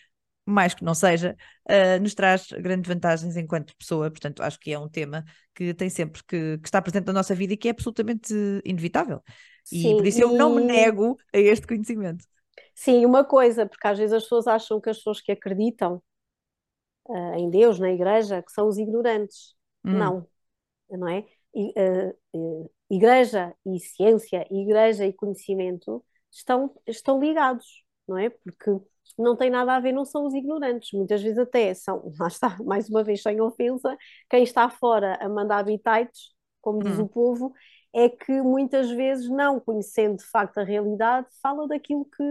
mais que não seja, uh, nos traz grandes vantagens enquanto pessoa. Portanto, acho que é um tema que tem sempre que, que está presente na nossa vida e que é absolutamente inevitável. E Sim, por isso eu não me nego a este conhecimento. Sim, uma coisa, porque às vezes as pessoas acham que as pessoas que acreditam uh, em Deus, na igreja, que são os ignorantes. Hum. Não, não é? I, uh, igreja e ciência, igreja e conhecimento estão, estão ligados, não é? Porque não tem nada a ver, não são os ignorantes, muitas vezes até são, lá está, mais uma vez sem ofensa, quem está fora a mandar habitats, como diz hum. o povo, é que muitas vezes, não conhecendo de facto a realidade, fala daquilo que,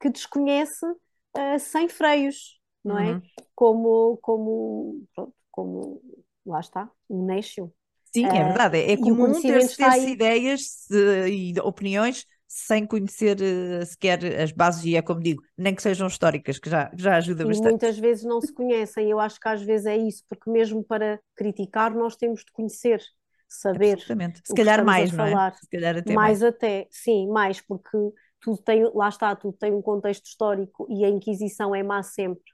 que desconhece uh, sem freios, não é? uhum. é? Como, como, pronto, como, lá está, um nécio. Sim, é verdade, é, é comum ter-se ter ideias e opiniões sem conhecer uh, sequer as bases, e é como digo, nem que sejam históricas, que já, já ajuda e bastante. muitas vezes não se conhecem, eu acho que às vezes é isso, porque mesmo para criticar nós temos de conhecer saber. Absolutamente. Se calhar mais, não é? Se calhar até mais, mais até, sim, mais, porque tudo tem, lá está, tudo tem um contexto histórico e a Inquisição é má sempre.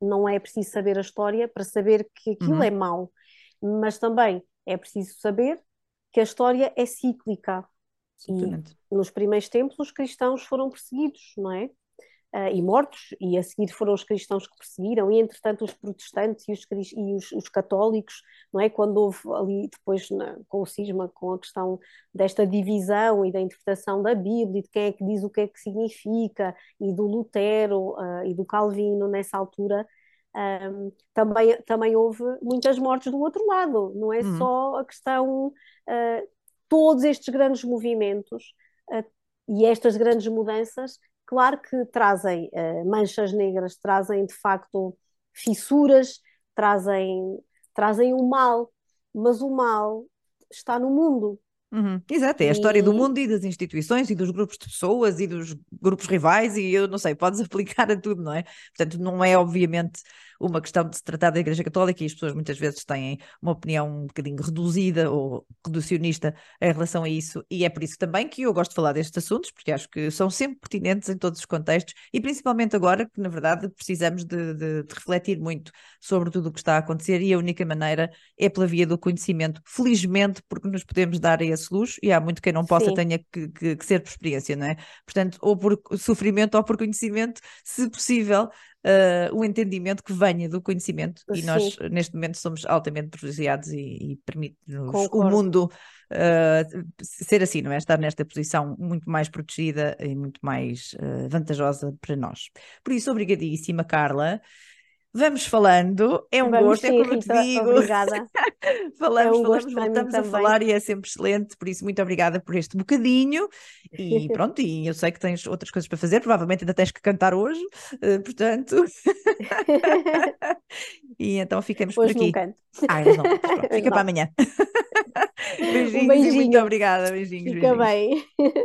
Não é preciso saber a história para saber que aquilo uhum. é mau, mas também é preciso saber que a história é cíclica. E nos primeiros tempos os cristãos foram perseguidos, não é? Uh, e mortos, e a seguir foram os cristãos que perseguiram, e entretanto os protestantes e os, e os, os católicos, não é? Quando houve ali depois na, com o cisma, com a questão desta divisão e da interpretação da Bíblia, e de quem é que diz o que é que significa, e do Lutero uh, e do Calvino nessa altura, um, também, também houve muitas mortes do outro lado, não é uhum. só a questão, uh, todos estes grandes movimentos e estas grandes mudanças Claro que trazem uh, manchas negras, trazem de facto fissuras, trazem, trazem o mal, mas o mal está no mundo. Uhum. Exato, é a história do mundo e das instituições e dos grupos de pessoas e dos grupos rivais e eu não sei, podes aplicar a tudo, não é? Portanto, não é obviamente uma questão de se tratar da Igreja Católica e as pessoas muitas vezes têm uma opinião um bocadinho reduzida ou reducionista em relação a isso, e é por isso também que eu gosto de falar destes assuntos, porque acho que são sempre pertinentes em todos os contextos e principalmente agora que, na verdade, precisamos de, de, de refletir muito sobre tudo o que está a acontecer e a única maneira é pela via do conhecimento, felizmente, porque nos podemos dar a esse luxo e há muito quem não possa Sim. tenha que, que, que ser por experiência, não é? Portanto, ou por sofrimento ou por conhecimento, se possível, uh, o entendimento que venha do conhecimento Sim. e nós neste momento somos altamente privilegiados e, e permite-nos o mundo uh, ser assim, não é? Estar nesta posição muito mais protegida e muito mais uh, vantajosa para nós. Por isso, obrigadíssima, Carla. Vamos falando, é um Vamos gosto, é sim, é como Rita, te digo. Obrigada. falamos, é um falamos, voltamos a falar e é sempre excelente, por isso muito obrigada por este bocadinho. E pronto, e eu sei que tens outras coisas para fazer, provavelmente ainda tens que cantar hoje, uh, portanto. e então ficamos hoje por aqui. Não canto. Ah, não, pronto, fica não. para amanhã. beijinhos um beijinho. muito obrigada. Beijinhos. Fica beijinhos. bem.